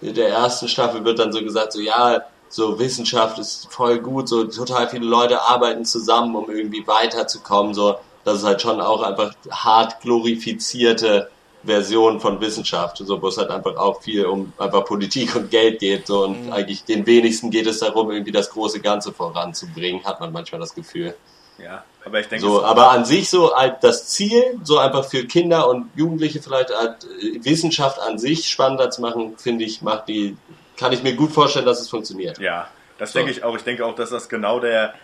der ersten Staffel wird dann so gesagt, so ja, so Wissenschaft ist voll gut, so total viele Leute arbeiten zusammen, um irgendwie weiterzukommen, so das ist halt schon auch einfach hart glorifizierte Version von Wissenschaft, so wo es halt einfach auch viel um einfach Politik und Geld geht, so und eigentlich den wenigsten geht es darum, irgendwie das große Ganze voranzubringen, hat man manchmal das Gefühl. Ja, aber ich denke, So, aber an sich so halt das Ziel, so einfach für Kinder und Jugendliche vielleicht halt äh, Wissenschaft an sich spannender zu machen, finde ich, macht die, kann ich mir gut vorstellen, dass es funktioniert. Ja, das So. denke ich auch. Ich denke auch, dass das genau der,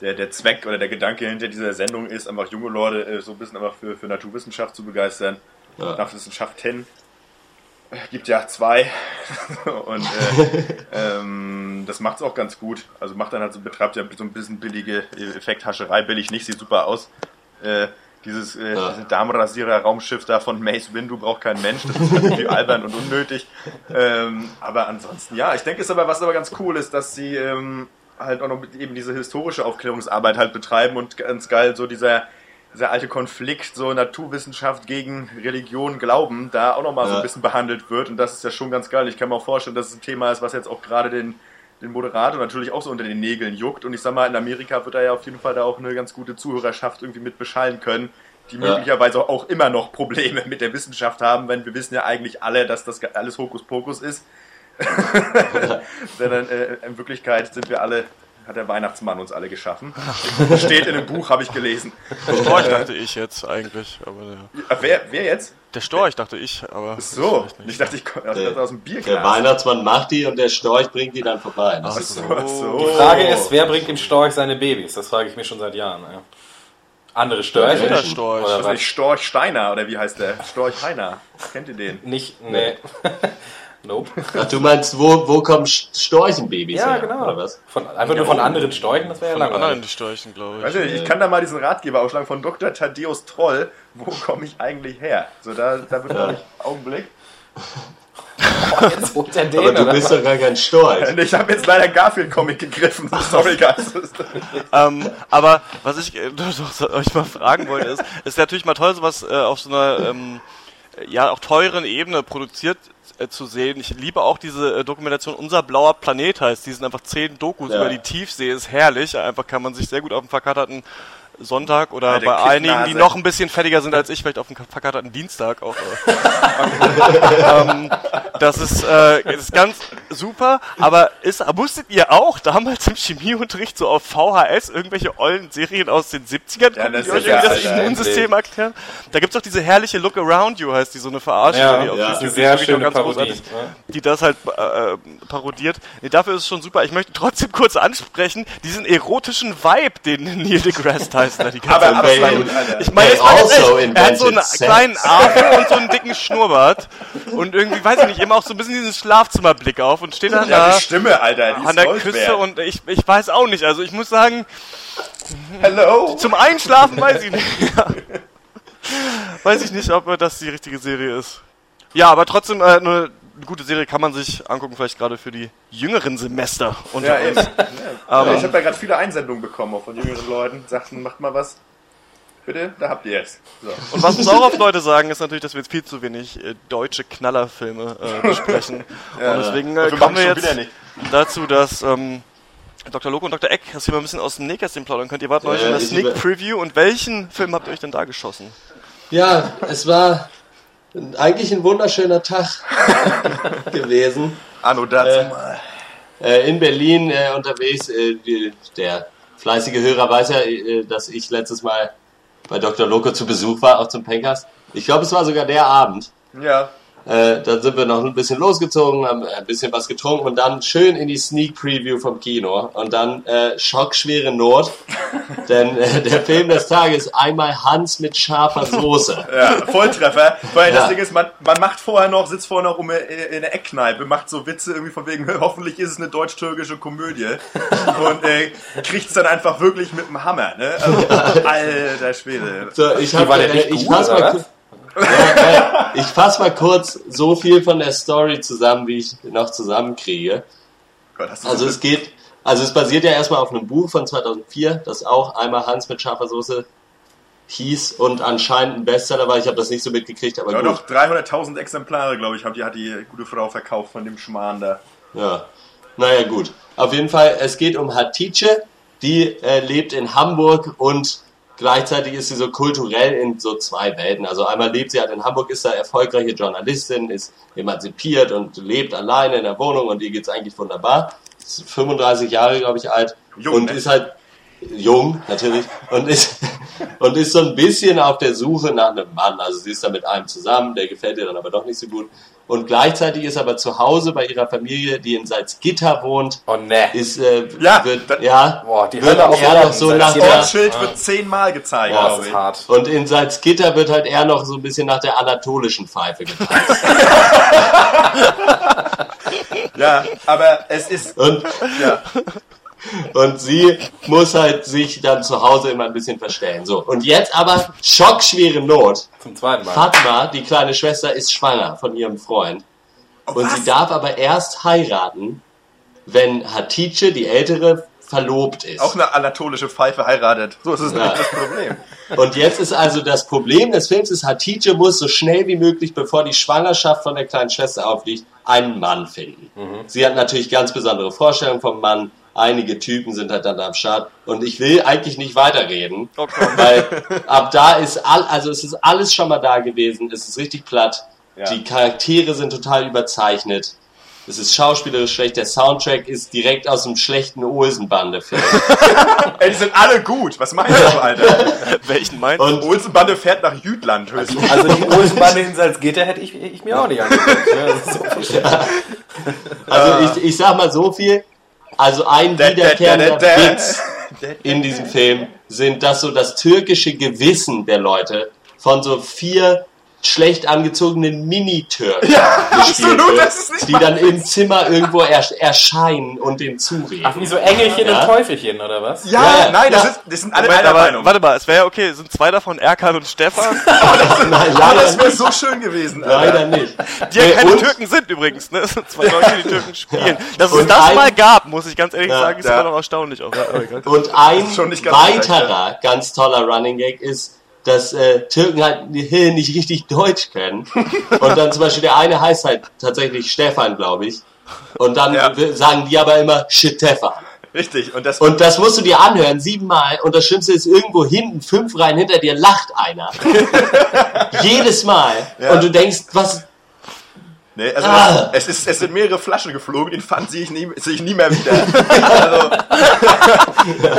der, der Zweck oder der Gedanke hinter dieser Sendung ist, einfach junge Leute äh, so ein bisschen einfach für, für Naturwissenschaft zu begeistern. Ja. Naturwissenschaften. Gibt ja zwei. Und äh, ähm, das macht es auch ganz gut. Also macht dann halt so, betreibt ja so ein bisschen billige Effekthascherei. Billig nicht, sieht super aus. Äh, dieses äh, Ja. Damenrasierer-Raumschiff da von Mace Windu braucht kein Mensch. Das ist irgendwie albern und unnötig. Ähm, aber ansonsten, ja, ich denke, es aber, was aber ganz cool ist, dass sie ähm, halt auch noch mit eben diese historische Aufklärungsarbeit halt betreiben und ganz geil so dieser, dieser alte Konflikt, so Naturwissenschaft gegen Religion, Glauben, da auch nochmal so Ja. ein bisschen behandelt wird. Und das ist ja schon ganz geil. Ich kann mir auch vorstellen, dass es ein Thema ist, was jetzt auch gerade den, den Moderator natürlich auch so unter den Nägeln juckt. Und ich sag mal, in Amerika wird er ja auf jeden Fall da auch eine ganz gute Zuhörerschaft irgendwie mit beschallen können, die Ja. möglicherweise auch immer noch Probleme mit der Wissenschaft haben, wenn wir wissen ja eigentlich alle, dass das alles Hokuspokus ist. Sondern äh, in Wirklichkeit sind wir alle, hat der Weihnachtsmann uns alle geschaffen. Steht in einem Buch, habe ich gelesen. Storch dachte ich jetzt eigentlich, aber der, wer, wer jetzt? der Storch dachte ich, aber So, ich dachte, ich komme Der, aus dem der Bierglas. Weihnachtsmann macht die und der Storch bringt die dann vorbei. Das Ach ist so. So. Die Frage ist, wer bringt dem Storch seine Babys? Das frage ich mich schon seit Jahren. Ja. Andere Störche? Ja, der Storch. Oder Was Storch Steiner oder wie heißt der? Storch Heiner. Kennt ihr den? Nicht, nee. Nope. Ach, du meinst, wo, wo kommen Storchenbabys Ja, her? genau. Oder was? Von, einfach nur von anderen Storchen, das wäre ja Von anderen langweilig. Storchen, glaube Weiß ich. nicht, ich kann da mal diesen Ratgeber ausschlagen von Dr. Thaddeus Troll. Wo komme ich eigentlich her? So, da, da wird ja. Augenblick. Jetzt holt er den, Aber du bist doch gar kein Storch. Ich habe jetzt leider Garfield-Comic gegriffen. Sorry, guys. Ähm, aber was ich äh, doch euch mal fragen wollte, ist, ist natürlich mal toll, sowas äh, auf so einer ähm, ja auch teuren Ebene produziert äh, zu sehen. Ich liebe auch diese äh, Dokumentation Unser blauer Planet heißt. Die sind einfach zehn Dokus Ja. über die Tiefsee, ist herrlich. Einfach kann man sich sehr gut auf dem verkatterten Sonntag oder Alte bei einigen, die noch ein bisschen fertiger sind als ich, vielleicht auf dem verkatterten Dienstag auch. Äh, ähm, das ist, äh, das ist ganz super, aber ist, musstet ihr auch damals im Chemieunterricht so auf VHS irgendwelche ollen Serien aus den 70ern Ja, das die ist euch ja, das Alter, Immunsystem erklären? Da gibt's doch diese herrliche Look Around You, heißt die, so eine Verarsche, Ja, die auf ja. Ist, sehr schöne ganz Parodie. großartig, die das halt äh, parodiert. Nee, dafür ist es schon super. Ich möchte trotzdem kurz ansprechen, diesen erotischen Vibe, den Neil deGrasse Tyson da die ganze Aber absolut, Alter. ich meine, jetzt mal ganz also er hat so einen invented kleinen sex. Arm und so einen dicken Schnurrbart und irgendwie, weiß ich nicht, immer auch so ein bisschen diesen Schlafzimmerblick auf und steht dann Ja, da die Stimme, Alter, die an der Küste und ich, ich weiß auch nicht. Also ich muss sagen, Hello? zum Einschlafen weiß ich nicht. weiß ich nicht, ob das die richtige Serie ist. Ja, aber trotzdem, äh, eine gute Serie kann man sich angucken, vielleicht gerade für die jüngeren Semester. unter Ja, uns. Ja, Ähm, ich habe da gerade viele Einsendungen bekommen, auch von jüngeren Leuten. Sagten, macht mal was. Bitte, da habt ihr jetzt. So. Und was uns auch oft Leute sagen, ist natürlich, dass wir jetzt viel zu wenig äh, deutsche Knallerfilme äh, besprechen. und deswegen äh, wir kommen wir jetzt dazu, dass ähm, Dr. Loco und Dr. Eck, dass wir mal ein bisschen aus dem Nähkästchen plaudern könnt. Ihr wart neulich Ja, in der Sneak Preview und welchen Film habt ihr euch denn da geschossen? Ja, es war eigentlich ein wunderschöner Tag gewesen. Anno dazu Äh, mal. Äh, in Berlin äh, unterwegs. Äh, die, der fleißige Hörer weiß ja, äh, dass ich letztes Mal bei Dr. Loco zu Besuch war, auch zum Pencast. Ich glaube, es war sogar der Abend. Ja. Äh, dann sind wir noch ein bisschen losgezogen, haben ein bisschen was getrunken und dann schön in die Sneak Preview vom Kino und dann äh, schockschwere Not, denn äh, der Film des Tages einmal Hans mit scharfer Soße. Ja, Volltreffer. Weil Ja. das Ding ist, man, man macht vorher noch, sitzt vorher noch um, äh, in der Eckkneipe, macht so Witze irgendwie von wegen, hoffentlich ist es eine deutsch-türkische Komödie und äh, kriegt es dann einfach wirklich mit dem Hammer, ne? Also, alter Schwede. So, ich hab, war der äh, nicht ich gut, fass oder ich fass mal kurz so viel von der Story zusammen, wie ich noch zusammenkriege. Gott, Also so es geht, also es basiert ja erstmal auf einem Buch von 2004, das auch einmal Hans mit scharfer Soße hieß und anscheinend ein Bestseller war. Ich habe das nicht so mitgekriegt, aber ja, gut. doch 300.000 Exemplare, glaube ich, hat die, hat die gute Frau verkauft von dem Schmarrn da. Ja. Naja, gut. Auf jeden Fall, es geht um Hatice, die äh, lebt in Hamburg und gleichzeitig ist sie so kulturell in so zwei Welten. Also einmal lebt sie halt in Hamburg, ist da erfolgreiche Journalistin, ist emanzipiert und lebt alleine in der Wohnung und ihr geht's eigentlich wunderbar. Ist 35 Jahre, glaube ich, alt Jung, und ne? ist halt jung, natürlich, und ist, und ist so ein bisschen auf der Suche nach einem Mann. Also sie ist da mit einem zusammen, der gefällt ihr dann aber doch nicht so gut. Und gleichzeitig ist aber zu Hause bei ihrer Familie, die in Salzgitter wohnt, Oh ne. ist, äh, Ja, wird, da- ja, Boah, die wird Hölle auf eher noch so Das nach der, ja- Ortsschild wird zehnmal gezeigt, Ja, Das glaube ist ich. hart. und in Salzgitter wird halt eher noch so ein bisschen nach der anatolischen Pfeife getanzt. Ja, aber es ist, Und, ja, und sie muss halt sich dann zu Hause immer ein bisschen verstellen. So. Und jetzt aber schockschwere Not. Zum zweiten Mal. Fatma, die kleine Schwester, ist schwanger von ihrem Freund. Und sie darf aber erst heiraten, wenn Hatice, die ältere, verlobt ist. auch eine anatolische Pfeife heiratet. So ist es Ja. das Problem. Und jetzt ist also das Problem des Films ist, Hatice muss so schnell wie möglich, bevor die Schwangerschaft von der kleinen Schwester aufliegt, einen Mann finden. Sie hat natürlich ganz besondere Vorstellungen vom Mann. Einige Typen sind halt dann am Start. Und ich will eigentlich nicht weiterreden, Oh, komm. weil ab da ist all, also es ist alles schon mal da gewesen. Es ist richtig platt. Ja. Die Charaktere sind total überzeichnet. Es ist schauspielerisch schlecht. Der Soundtrack ist direkt aus dem schlechten Olsenbande-Film. Ey, die sind alle gut. Was meinst du, Alter? Welchen meinst du? Und Olsenbande fährt nach Jütland höchstens. Also die Olsenbande in Salzgitter hätte ich, ich mir auch nicht angeguckt. ne? So. Also ich, ich sag mal so viel. Also ein wiederkehrender. Witz in diesem Film sind, dass so das türkische Gewissen der Leute von so vier schlecht angezogenen Mini-Türken absolut, wird, das ist nicht die dann im Zimmer irgendwo ers erscheinen und den zureden. Ach, wie so Engelchen Ja. und Teufelchen, oder was? Ja, Ja, ja, nein, das, ja. ist, das sind alle Moment, einer aber Meinung. warte mal, es wäre ja okay, sind zwei davon Erkan und Stefan, Nein, Aber leider das wäre so schön gewesen. Alter. Leider nicht. die ja Nee, keine und- Türken sind übrigens, ne? Es sind zwei Leute, die Türken spielen. Dass es Und das ein- mal gab, muss ich ganz ehrlich Ja, sagen, ist ja. immer noch erstaunlich. Auch. Ja. Und ein ist schon nicht ganz weiterer ganz toller Running Gag ist, dass äh, Türken halt nicht richtig Deutsch können. Und dann zum Beispiel der eine heißt halt tatsächlich Stefan, glaube ich. Und dann Ja. sagen die aber immer Stefan. Richtig. Und das, Und das musst du dir anhören, siebenmal. Und das Schlimmste ist, irgendwo hinten, fünf Reihen hinter dir, lacht einer. Jedes Mal. Ja. Und du denkst, was, nee, also Ah. es, ist, es sind mehrere Flaschen geflogen, den Pfand sehe ich, nie, sehe ich nie mehr wieder. also,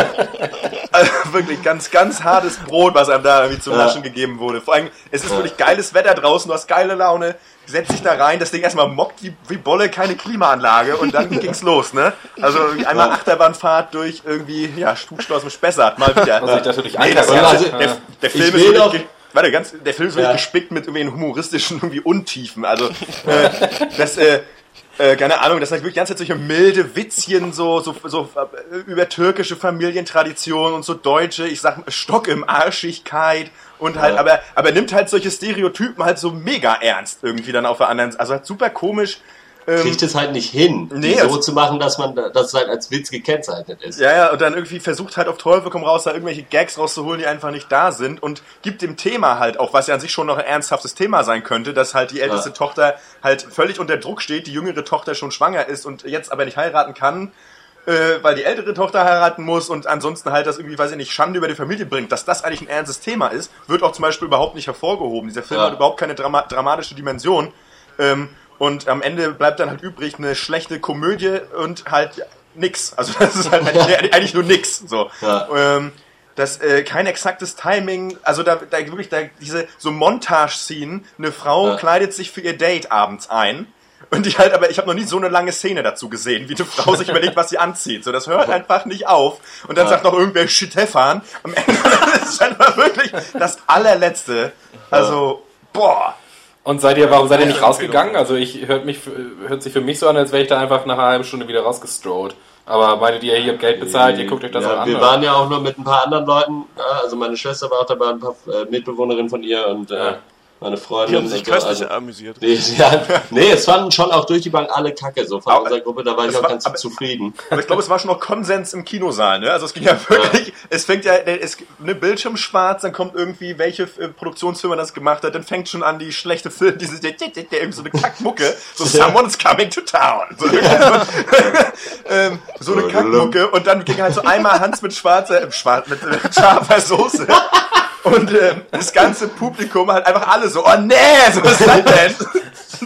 also wirklich ganz, ganz hartes Brot, was einem da irgendwie zum Ja. Naschen gegeben wurde. Vor allem, es ist wirklich geiles Wetter draußen, du hast geile Laune, setzt dich da rein, das Ding erstmal mockt wie, wie Bolle, keine Klimaanlage und dann ging's los, ne? Also einmal Achterbahnfahrt durch irgendwie, ja, Stutschloss im Spessart, mal wieder. Also ich dachte durch Nee, das, Anker. also- der, der, Film Ich ist will wirklich, doch- ge- warte, ganz, der Film ist wirklich Ja. gespickt mit irgendwelchen humoristischen irgendwie Untiefen. Also äh, das, äh, äh, keine Ahnung, das sind wirklich die ganze Zeit solche milde Witzchen so, so, so äh, über türkische Familientraditionen und so deutsche, ich sag Stock im Arschigkeit und halt, Ja. aber, aber nimmt halt solche Stereotypen halt so mega ernst irgendwie dann auf der anderen, also halt super komisch. Ähm, kriegt es halt nicht hin, Nee, so zu machen, dass man, dass es halt als Witz gekennzeichnet ist. Ja, ja, und dann irgendwie versucht halt auf Teufel komm raus, da irgendwelche Gags rauszuholen, die einfach nicht da sind und gibt dem Thema halt auch, was ja an sich schon noch ein ernsthaftes Thema sein könnte, dass halt die älteste Ja. Tochter halt völlig unter Druck steht, die jüngere Tochter schon schwanger ist und jetzt aber nicht heiraten kann, äh, weil die ältere Tochter heiraten muss und ansonsten halt das irgendwie, weiß ich nicht, Schande über die Familie bringt, dass das eigentlich ein ernstes Thema ist, wird auch zum Beispiel überhaupt nicht hervorgehoben. Dieser Film Ja. hat überhaupt keine Drama dramatische Dimension. Ähm, und am Ende bleibt dann halt übrig eine schlechte Komödie und halt nix. Also das ist halt eigentlich, eigentlich nur nix. So. Ja. Ähm, das äh, kein exaktes Timing, also da, da wirklich da, diese so Montage-Szenen, eine Frau Ja. kleidet sich für ihr Date abends ein und die halt, aber ich habe noch nie so eine lange Szene dazu gesehen, wie eine Frau sich überlegt, was sie anzieht. So, das hört einfach nicht auf. Und dann Ja. sagt noch irgendwer Stefan. Am Ende ist es einfach wirklich das allerletzte. Also, boah. Und seid ihr, warum seid ihr nicht rausgegangen? Also ich hört mich, hört sich für mich so an, als wäre ich da einfach nach einer halben Stunde wieder rausgestrollt. Aber meintet ihr, ihr habt Geld bezahlt, ihr guckt euch das ja, an? Wir waren ja auch nur mit ein paar anderen Leuten. Ja, also meine Schwester war auch dabei, ein paar äh, Mitbewohnerinnen von ihr und äh, Ja. meine Die Freundin. haben sich und so, köstlich also, amüsiert. nee, ja, nee, es fanden schon auch durch die Bank alle Kacke so von Aber- unserer Gruppe. Da war ich auch war- ganz aber- zufrieden. Aber ich glaube, es war schon noch Konsens im Kinosaal, ne? Also es ging ja wirklich, es fängt ja, es ne Bildschirm schwarz, dann kommt irgendwie, welche äh, Produktionsfirma das gemacht hat, dann fängt schon an die schlechte Film, diese, der, der, der, irgendwie so eine Kackmucke, so Someone's coming to town. So, ähm, so eine Kackmucke und dann ging halt so einmal Hans mit schwarzer, äh, schwarz, mit äh, scharfer Soße. Und ähm, das ganze Publikum halt einfach alle so, oh nee, so was ist das denn?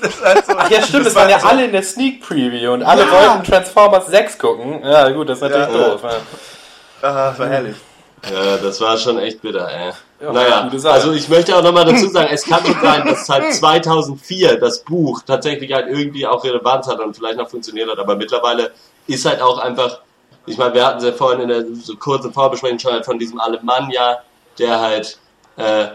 Das halt so, Ach ja, stimmt, das war waren ja so- alle in der Sneak Preview und alle Ja. wollten Transformers 6 gucken. Ja, gut, das ist natürlich Ja. doof. Ja. Ah, das war herrlich. Ja, das war schon echt bitter, ey. naja, gute Sache. also ich möchte auch nochmal dazu sagen, es kann schon sein, dass halt 2004 das Buch tatsächlich halt irgendwie auch Relevanz hat und vielleicht noch funktioniert hat, aber mittlerweile ist halt auch einfach, ich meine, wir hatten es ja vorhin in der so kurzen Vorbesprechung schon halt von diesem Alemannia, der halt, äh,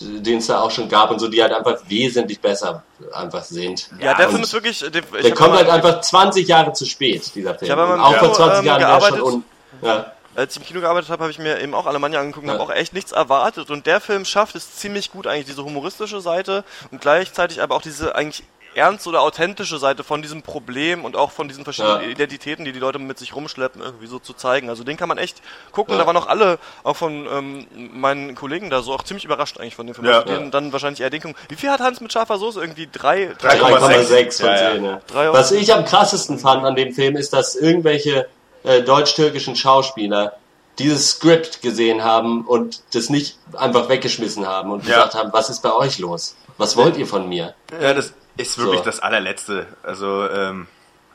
den es da auch schon gab und so, die halt einfach wesentlich besser einfach sind. Ja, der Film ist wirklich. Der hab kommt halt einfach 20 Jahre zu spät, dieser Film. Ich habe auch vor Kino, 20 ähm, Jahren wäre schon gearbeitet. un ja. Als ich im Kino gearbeitet habe, habe ich mir eben auch Alemannia angeguckt und Ja. habe auch echt nichts erwartet. Und der Film schafft es ziemlich gut, eigentlich diese humoristische Seite und gleichzeitig aber auch diese eigentlich ernst oder authentische Seite von diesem Problem und auch von diesen verschiedenen Ja. Identitäten, die die Leute mit sich rumschleppen, irgendwie so zu zeigen. Also den kann man echt gucken. Ja. Da waren auch alle, auch von ähm, meinen Kollegen da so, auch ziemlich überrascht eigentlich von dem Film. Ja. Also den dann wahrscheinlich eher den gucken. Wie viel hat Hans mit scharfer Soße? Irgendwie drei? 3,6 von Ja, ja. 10. Ja. Drei Euro. Was ich am krassesten fand an dem Film ist, dass irgendwelche äh, deutsch-türkischen Schauspieler dieses Skript gesehen haben und das nicht einfach weggeschmissen haben und Ja. gesagt haben, was ist bei euch los? Was wollt ihr von mir? Ja, das ist wirklich So. das allerletzte. Also, ähm,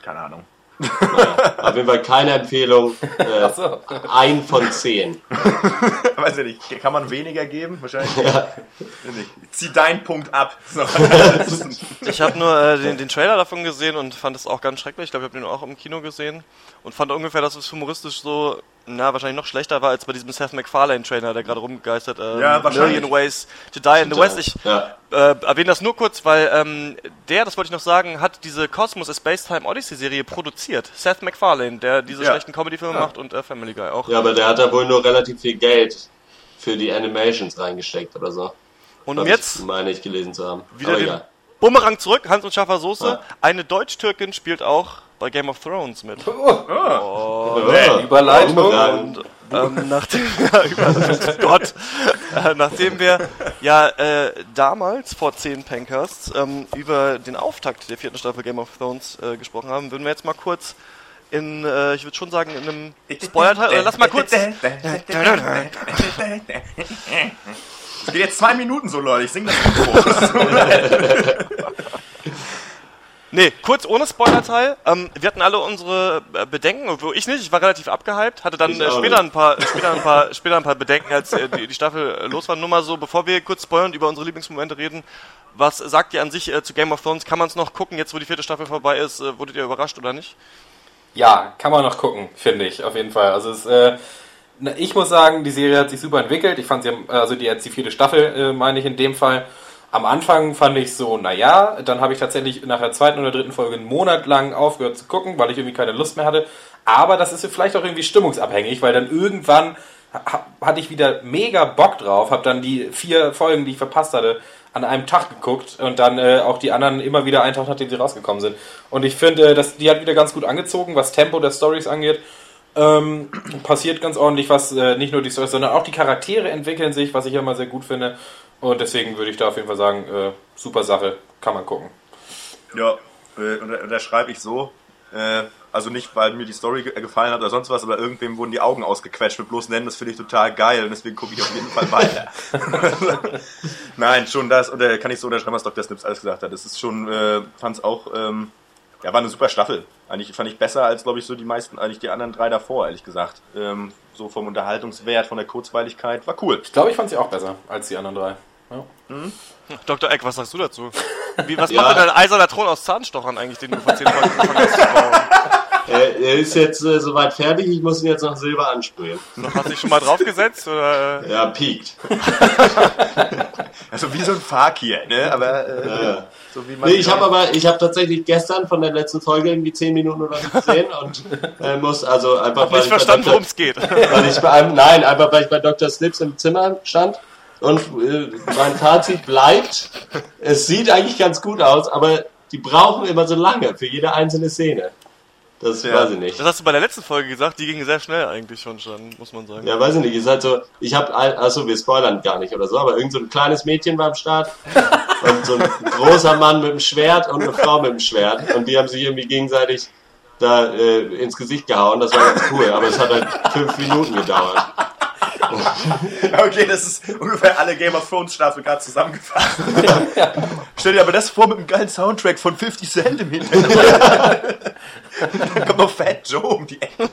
keine Ahnung. Naja, auf jeden Fall keine Empfehlung. Äh, so. ein von zehn. Weiß ich nicht, kann man weniger geben? Wahrscheinlich nicht. Zieh deinen Punkt ab. Ich habe nur äh, den, den Trailer davon gesehen und fand es auch ganz schrecklich. Ich glaube, ich habe den auch im Kino gesehen und fand ungefähr, dass es humoristisch so na, wahrscheinlich noch schlechter war als bei diesem Seth MacFarlane-Trainer, der gerade rumgeistert. Ähm, Ja, wahrscheinlich. Million Ways to Die in the West. Ich Ja. äh, erwähne das nur kurz, weil ähm, der, das wollte ich noch sagen, hat diese Cosmos A Space Time Odyssey Serie produziert. Seth MacFarlane, der diese Ja. schlechten Comedy-Filme macht und äh, Family Guy auch. ja, aber der hat da wohl nur relativ viel Geld für die Animations reingesteckt oder so. und um ich, jetzt meine ich gelesen zu haben. wieder aber den egal. Bumerang zurück, Hans und Schaffer Soße. Ja. Eine Deutsch-Türkin spielt auch bei Game of Thrones mit. Oh, Ja, Überleitung. Bumerang. ähm, nachdem, ja, über, Gott, äh, nachdem wir ja äh, damals vor zehn Pancasts ähm, über den Auftakt der vierten Staffel Game of Thrones äh, gesprochen haben, würden wir jetzt mal kurz in, äh, ich würde schon sagen, in einem Spoiler-Teil, oder lass mal kurz, Es geht jetzt zwei Minuten so, Leute. Ich singe das Intro. nee, kurz ohne Spoiler-Teil, ähm, wir hatten alle unsere äh, Bedenken, wo ich nicht, ich war relativ abgehypt, hatte dann äh, später ein paar, später ein paar, später ein paar Bedenken, als äh, die, die Staffel äh, los war. Nur mal so, bevor wir kurz spoilern über unsere Lieblingsmomente reden, was sagt ihr an sich äh, zu Game of Thrones? Kann man es noch gucken, jetzt wo die vierte Staffel vorbei ist? Äh, wurdet ihr überrascht oder nicht? Ja, kann man noch gucken, finde ich, auf jeden Fall. Also es, ich muss sagen, die Serie hat sich super entwickelt. Ich fand sie, also die jetzt die vierte Staffel, meine ich in dem Fall. Am Anfang fand ich so, naja, dann habe ich tatsächlich nach der zweiten oder dritten Folge einen Monat lang aufgehört zu gucken, weil ich irgendwie keine Lust mehr hatte. Aber das ist vielleicht auch irgendwie stimmungsabhängig, weil dann irgendwann ha hatte ich wieder mega Bock drauf, habe dann die vier Folgen, die ich verpasst hatte, an einem Tag geguckt und dann äh, auch die anderen immer wieder einen Tag, nachdem sie rausgekommen sind. Und ich finde, äh, die hat wieder ganz gut angezogen, was Tempo der Stories angeht. Ähm, passiert ganz ordentlich was, äh, nicht nur die Stories, sondern auch die Charaktere entwickeln sich, was ich immer sehr gut finde. Und deswegen würde ich da auf jeden Fall sagen, äh, super Sache, kann man gucken. Ja, äh, und da schreibe ich so, äh, also nicht, weil mir die Story ge gefallen hat oder sonst was, aber irgendwem wurden die Augen ausgequetscht mit bloß nennen, das finde ich total geil und deswegen gucke ich auf jeden Fall weiter. Nein, schon das, und da kann ich so unterschreiben, was Dr. Snips alles gesagt hat. Das ist schon, äh, fand's auch, ähm, ja, war eine super Staffel. Eigentlich fand ich besser als, glaube ich, so die meisten, eigentlich die anderen drei davor, ehrlich gesagt. Ähm, so vom Unterhaltungswert, von der Kurzweiligkeit, war cool. Ich glaube, ich fand sie auch besser als die anderen drei. Ja. Dr. Eck, was sagst du dazu? Wie, was Ja. macht denn ein eiserner Thron aus Zahnstochern eigentlich, den du vor zehn Folgen angefangen hast zu bauen? Er, er ist jetzt äh, soweit fertig, ich muss ihn jetzt noch Silber ansprühen. Hast du dich schon mal draufgesetzt? Oder? Ja, piekt. Also wie so ein Fakir, ne? Aber äh, Ja. so wie man. Nee, ich habe aber, ich habe tatsächlich gestern von der letzten Folge irgendwie 10 Minuten oder so gesehen und äh, muss also einfach, Hab nicht ich verstanden, worum es geht. weil ich bei nein, einfach weil ich bei Dr. Slips im Zimmer stand und äh, mein Fazit bleibt, es sieht eigentlich ganz gut aus, aber die brauchen immer so lange für jede einzelne Szene. Das Ja. weiß ich nicht. Das hast du bei der letzten Folge gesagt, die ging sehr schnell eigentlich schon, schon muss man sagen. Ja, weiß ich nicht. Ist halt so, ich habe, achso, wir spoilern gar nicht oder so, aber irgend so ein kleines Mädchen war am Start und so ein großer Mann mit dem Schwert und eine Frau mit dem Schwert und die haben sich irgendwie gegenseitig da äh, ins Gesicht gehauen. Das war ganz cool, aber es hat halt fünf Minuten gedauert. Okay, das ist ungefähr alle Game of Thrones Staffeln gerade zusammengefasst. Stell dir aber das vor mit einem geilen Soundtrack von 50 Cent im Hintergrund. Dann kommt noch Fat Joe um die Ecke.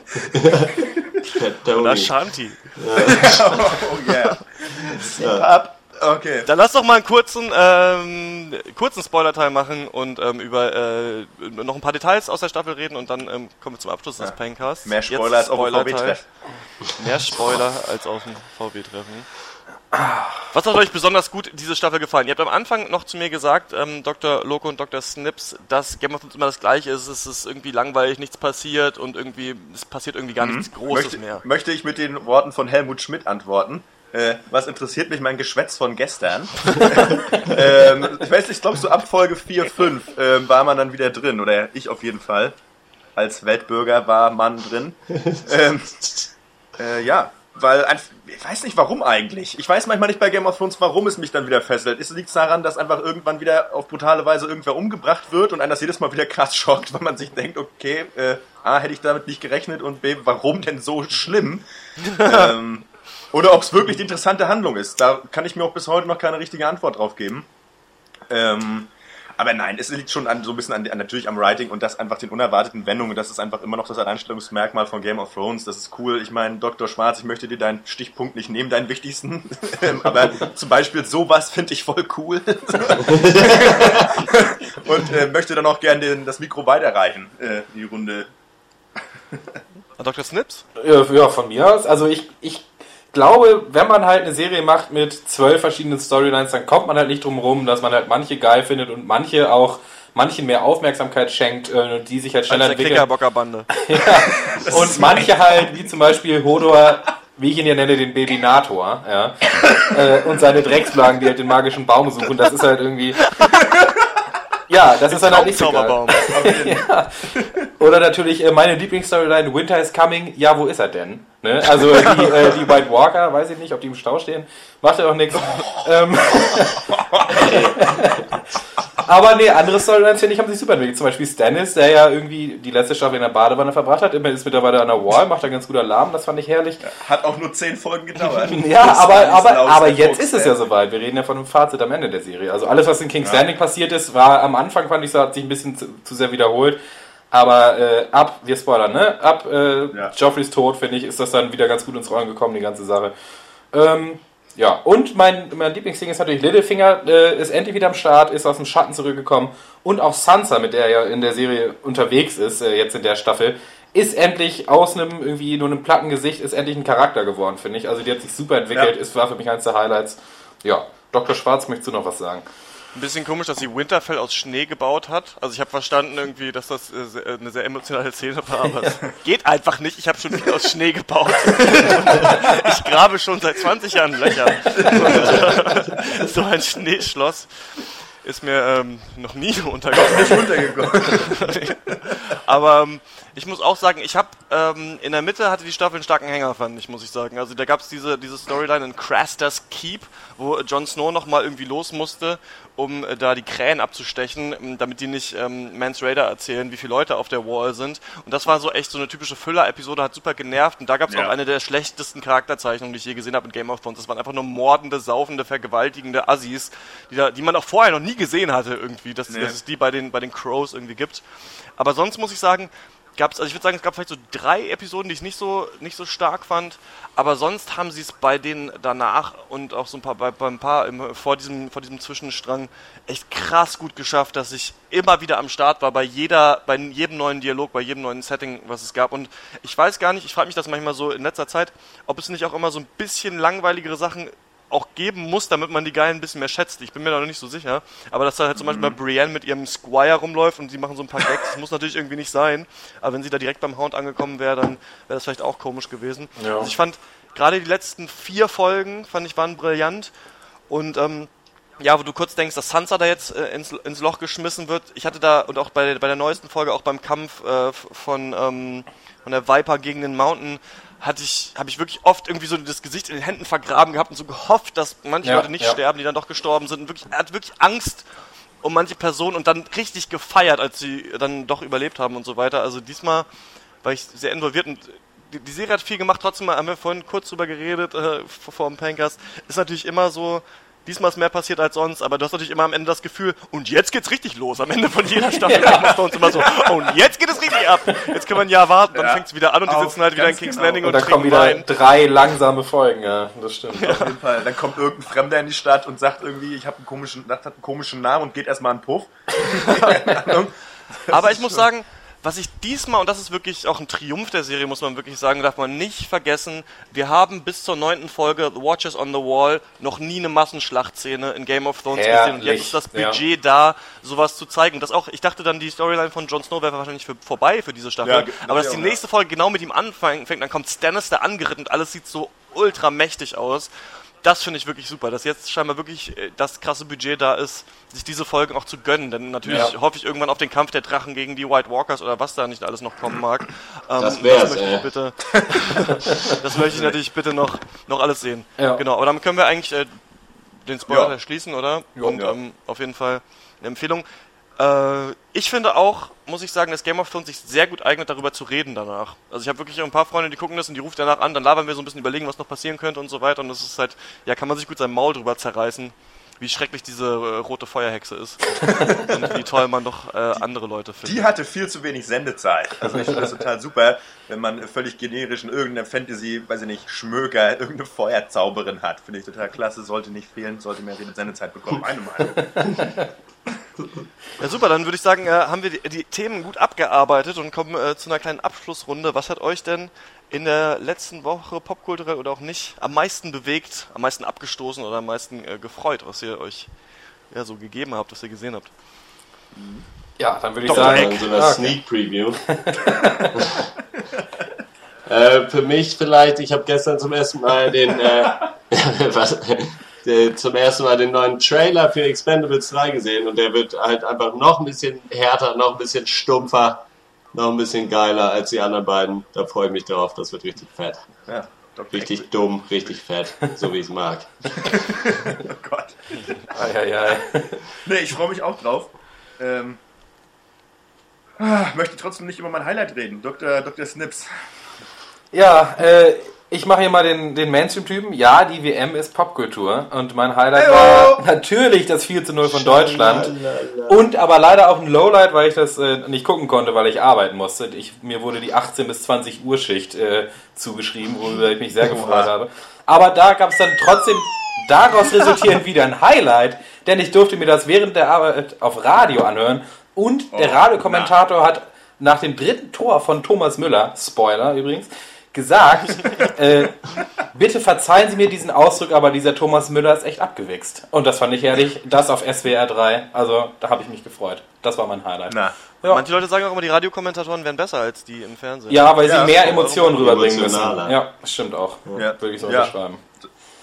Fat Oder Tony. Shanti. Oh yeah. Zip up. Okay. Dann lass doch mal einen kurzen, ähm, kurzen Spoiler-Teil machen und ähm, über äh, noch ein paar Details aus der Staffel reden und dann ähm, kommen wir zum Abschluss des Pancasts. Mehr Spoiler als auf dem Spoiler-Teil. VW-Treff. Mehr Spoiler als auf dem VW-Treffen. Was hat euch besonders gut diese Staffel gefallen? Ihr habt am Anfang noch zu mir gesagt, ähm, Dr. Loco und Dr. Snips, dass Game of Thrones immer das gleiche ist. Es ist irgendwie langweilig, nichts passiert und irgendwie, es passiert irgendwie gar nichts Großes Möchte, mehr. möchte ich mit den Worten von Helmut Schmidt antworten. Äh, was interessiert mich mein Geschwätz von gestern? ähm, ich weiß nicht, ich glaube so ab Folge 4, 5 ähm, war man dann wieder drin, oder ich auf jeden Fall. Als Weltbürger war man drin. ähm, äh, ja, weil ein, ich weiß nicht warum eigentlich. Ich weiß manchmal nicht bei Game of Thrones, warum es mich dann wieder fesselt. Ist liegt daran, dass einfach irgendwann wieder auf brutale Weise irgendwer umgebracht wird und einen das jedes Mal wieder krass schockt, weil man sich denkt, okay, äh, A, hätte ich damit nicht gerechnet und B, warum denn so schlimm? ähm, oder ob es wirklich die interessante Handlung ist. Da kann ich mir auch bis heute noch keine richtige Antwort drauf geben. Ähm, aber nein, es liegt schon an, so ein bisschen an, an, natürlich am Writing und das einfach den unerwarteten Wendungen. Das ist einfach immer noch das Alleinstellungsmerkmal von Game of Thrones. Das ist cool. Ich meine, Dr. Schwarz, ich möchte dir deinen Stichpunkt nicht nehmen, deinen wichtigsten. Ähm, aber zum Beispiel sowas finde ich voll cool. und äh, möchte dann auch gerne das Mikro weiterreichen äh, in die Runde. Dr. Snips? Ja, ja, von mir aus. Also ich, ich glaube, wenn man halt eine Serie macht mit zwölf verschiedenen Storylines, dann kommt man halt nicht drum rum, dass man halt manche geil findet und manche auch manchen mehr Aufmerksamkeit schenkt äh, die sich halt schneller Als entwickeln. Kickerbockerbande. ja. Und manche halt, wie zum Beispiel Hodor, wie ich ihn ja nenne, den Babynator, ja. Äh, und seine Drecksplagen, die halt den magischen Baum suchen, das ist halt irgendwie. Ja, das ist dann halt nicht so geil. Ja. Oder natürlich äh, meine Lieblingsstoryline, Winter is Coming, ja, wo ist er denn? Ne? Also die, äh, die White Walker, weiß ich nicht, ob die im Stau stehen, macht ja auch nichts. Ähm, Aber nee, andere Storylines, finde ich, haben sich super entwickelt. Zum Beispiel Stannis, der ja irgendwie die letzte Staffel in der Badewanne verbracht hat, immer ist mittlerweile an der Wall, macht da ganz gut Alarm, das fand ich herrlich. Hat auch nur zehn Folgen gedauert. Ja, Das aber, aber, aber jetzt ist es ja soweit. Wir reden ja von einem Fazit am Ende der Serie. Also alles, was in King's Landing passiert ist, war am Anfang, fand ich, so, hat sich ein bisschen zu, zu sehr wiederholt. Aber äh, ab, wir spoilern, ne? Ab äh, Ja. Joffreys Tod, finde ich, ist das dann wieder ganz gut ins Rollen gekommen, die ganze Sache. Ähm, ja, und mein, mein Lieblingsding ist natürlich Littlefinger, äh, ist endlich wieder am Start, ist aus dem Schatten zurückgekommen. Und auch Sansa, mit der er ja in der Serie unterwegs ist, äh, jetzt in der Staffel, ist endlich aus einem irgendwie nur einem platten Gesicht, ist endlich ein Charakter geworden, finde ich. Also die hat sich super entwickelt, Ja. ist war für mich eins der Highlights. Ja, Dr. Schwarz, möchtest du noch was sagen? Ein bisschen komisch, dass sie Winterfell aus Schnee gebaut hat. Also ich habe verstanden irgendwie, dass das äh, eine sehr emotionale Szene war, aber es geht einfach nicht. Ich habe schon viel aus Schnee gebaut. ich grabe schon seit 20 Jahren Löcher. Und, äh, so ein Schneeschloss ist mir ähm, noch nie untergekommen. Aber ähm, ich muss auch sagen, ich habe ähm, in der Mitte hatte die Staffel einen starken Hänger, fand ich, muss ich sagen. Also da gab es diese, diese Storyline in Craster's Keep, wo Jon Snow nochmal irgendwie los musste, um äh, da die Krähen abzustechen, ähm, damit die nicht ähm, Mans Raider erzählen, wie viele Leute auf der Wall sind. Und das war so echt so eine typische Füller-Episode, hat super genervt. Und da gab es Ja. auch eine der schlechtesten Charakterzeichnungen, die ich je gesehen habe in Game of Thrones. Das waren einfach nur mordende, saufende, vergewaltigende Assis, die, da, die man auch vorher noch nie gesehen hatte irgendwie, dass, Nee. dass es die bei den, bei den Crows irgendwie gibt. Aber sonst muss ich sagen, gab's, also ich würde sagen, es gab vielleicht so drei Episoden, die ich nicht so, nicht so stark fand. Aber sonst haben sie es bei denen danach und auch so ein paar, bei, bei ein paar im, vor, diesem, vor diesem Zwischenstrang echt krass gut geschafft, dass ich immer wieder am Start war bei jeder, bei jedem neuen Dialog, bei jedem neuen Setting, was es gab. Und ich weiß gar nicht, ich frage mich das manchmal so in letzter Zeit, ob es nicht auch immer so ein bisschen langweiligere Sachen auch geben muss, damit man die Geilen ein bisschen mehr schätzt. Ich bin mir da noch nicht so sicher. Aber dass da halt zum Beispiel Mhm. bei Brienne mit ihrem Squire rumläuft und die machen so ein paar Gags, das muss natürlich irgendwie nicht sein. Aber wenn sie da direkt beim Hound angekommen wäre, dann wäre das vielleicht auch komisch gewesen. Ja. Also ich fand gerade die letzten vier Folgen, fand ich, waren brillant. Und ähm, ja, wo du kurz denkst, dass Sansa da jetzt äh, ins, ins Loch geschmissen wird. Ich hatte da, und auch bei, bei der neuesten Folge, auch beim Kampf äh, von, ähm, von der Viper gegen den Mountain, hatte ich, habe ich wirklich oft irgendwie so das Gesicht in den Händen vergraben gehabt und so gehofft, dass manche Ja, Leute nicht ja. sterben, die dann doch gestorben sind. Und wirklich, er hat wirklich Angst um manche Personen und dann richtig gefeiert, als sie dann doch überlebt haben und so weiter. Also diesmal war ich sehr involviert und die, die Serie hat viel gemacht, trotzdem haben wir vorhin kurz drüber geredet, äh, vor, vor dem Pankers. Ist natürlich immer so, diesmal ist mehr passiert als sonst, aber du hast natürlich immer am Ende das Gefühl, und jetzt geht's richtig los. Am Ende von jeder Staffel Game of Thrones immer so, und jetzt geht es richtig ab. Jetzt können wir ein Jahr warten, dann Ja. fängt's wieder an und die sitzen halt wieder in King's genau. Landing Und und, da kommen trinken wieder Wein. drei langsame Folgen, ja, das stimmt. Auf jeden Fall. Dann kommt irgendein Fremder in die Stadt und sagt irgendwie, ich habe einen komischen, das hat einen komischen Namen und geht erstmal einen Puff. Keine Ahnung. Aber ich muss sagen, was ich diesmal, und das ist wirklich auch ein Triumph der Serie, muss man wirklich sagen, darf man nicht vergessen, wir haben bis zur neunten Folge The Watchers on the Wall noch nie eine Massenschlachtszene in Game of Thrones gesehen. Und jetzt ist das Herrlich, Budget da, sowas zu zeigen. Das auch, ich dachte dann, die Storyline von Jon Snow wäre wahrscheinlich für, vorbei für diese Staffel. Ja, aber dass ja, die ja. nächste Folge genau mit ihm anfängt, dann kommt Stannis da angeritten und alles sieht so ultra mächtig aus. Das finde ich wirklich super, dass jetzt scheinbar wirklich äh, das krasse Budget da ist, sich diese Folgen auch zu gönnen. Denn natürlich Ja. hoffe ich irgendwann auf den Kampf der Drachen gegen die White Walkers oder was da nicht alles noch kommen mag. Ähm, Das wär's, möchte ich bitte. das möchte ich natürlich bitte noch, noch alles sehen. Ja. Genau, aber damit können wir eigentlich äh, den Spoiler Ja. schließen, oder? Ja, Und ja. Ähm, auf jeden Fall eine Empfehlung. Äh, ich finde auch, muss ich sagen, dass Game of Thrones sich sehr gut eignet, darüber zu reden danach. Also ich habe wirklich ein paar Freunde, die gucken das und die rufen danach an, dann labern wir so ein bisschen überlegen, was noch passieren könnte und so weiter. Und das ist halt, ja, kann man sich gut sein Maul drüber zerreißen, wie schrecklich diese äh, rote Feuerhexe ist. und wie toll man doch äh, andere Leute findet. Die hatte viel zu wenig Sendezeit. Also ich finde das total super, wenn man völlig generisch in irgendeiner Fantasy, weiß ich nicht, Schmöker, irgendeine Feuerzauberin hat. Finde ich total klasse, sollte nicht fehlen, sollte mehr Sendezeit bekommen. Meine Meinung. Ja, super, dann würde ich sagen, äh, haben wir die, die Themen gut abgearbeitet und kommen äh, zu einer kleinen Abschlussrunde. Was hat euch denn in der letzten Woche popkulturell oder auch nicht am meisten bewegt, am meisten abgestoßen oder am meisten äh, gefreut, was ihr euch ja, so gegeben habt, was ihr gesehen habt? Ja, dann würde ich Doch, sagen. so einer Ah, okay. Sneak Preview. äh, für mich vielleicht, ich habe gestern zum ersten Mal den äh, was, äh, zum ersten Mal den neuen Trailer für Expendables 3 gesehen und der wird halt einfach noch ein bisschen härter, noch ein bisschen stumpfer, noch ein bisschen geiler als die anderen beiden. Da freue ich mich drauf, das wird richtig fett. Ja. Richtig dumm, richtig fett, so wie ich es mag. Oh Gott. Ei, ei, ei. Nee, ich freue mich auch drauf. Ähm, ah, möchte trotzdem nicht über mein Highlight reden. Dr. Dr. Snips. Ja, äh, ich mache hier mal den, den Mainstream-Typen. Ja, die WM ist Popkultur. Und mein Highlight Heyo! war natürlich das 4 zu 0 von Deutschland. Und aber leider auch ein Lowlight, weil ich das äh, nicht gucken konnte, weil ich arbeiten musste. Ich, mir wurde die 18 bis 20 Uhr Schicht äh, zugeschrieben, worüber ich mich sehr gefreut habe. Aber da gab es dann trotzdem daraus resultierend wieder ein Highlight, denn ich durfte mir das während der Arbeit auf Radio anhören. Und der Oh, Radiokommentator hat nach dem dritten Tor von Thomas Müller, Spoiler übrigens, gesagt, äh, bitte verzeihen Sie mir diesen Ausdruck, aber dieser Thomas Müller ist echt abgewichst. Und das fand ich ehrlich, das auf SWR 3, also da habe ich mich gefreut. Das war mein Highlight. Na, Ja. Manche Leute sagen auch immer, die Radiokommentatoren wären besser als die im Fernsehen. Ja, weil sie Ja, mehr so, Emotionen rüberbringen müssen. Ja, das stimmt auch. Ja. Würde ich so Ja. unterschreiben.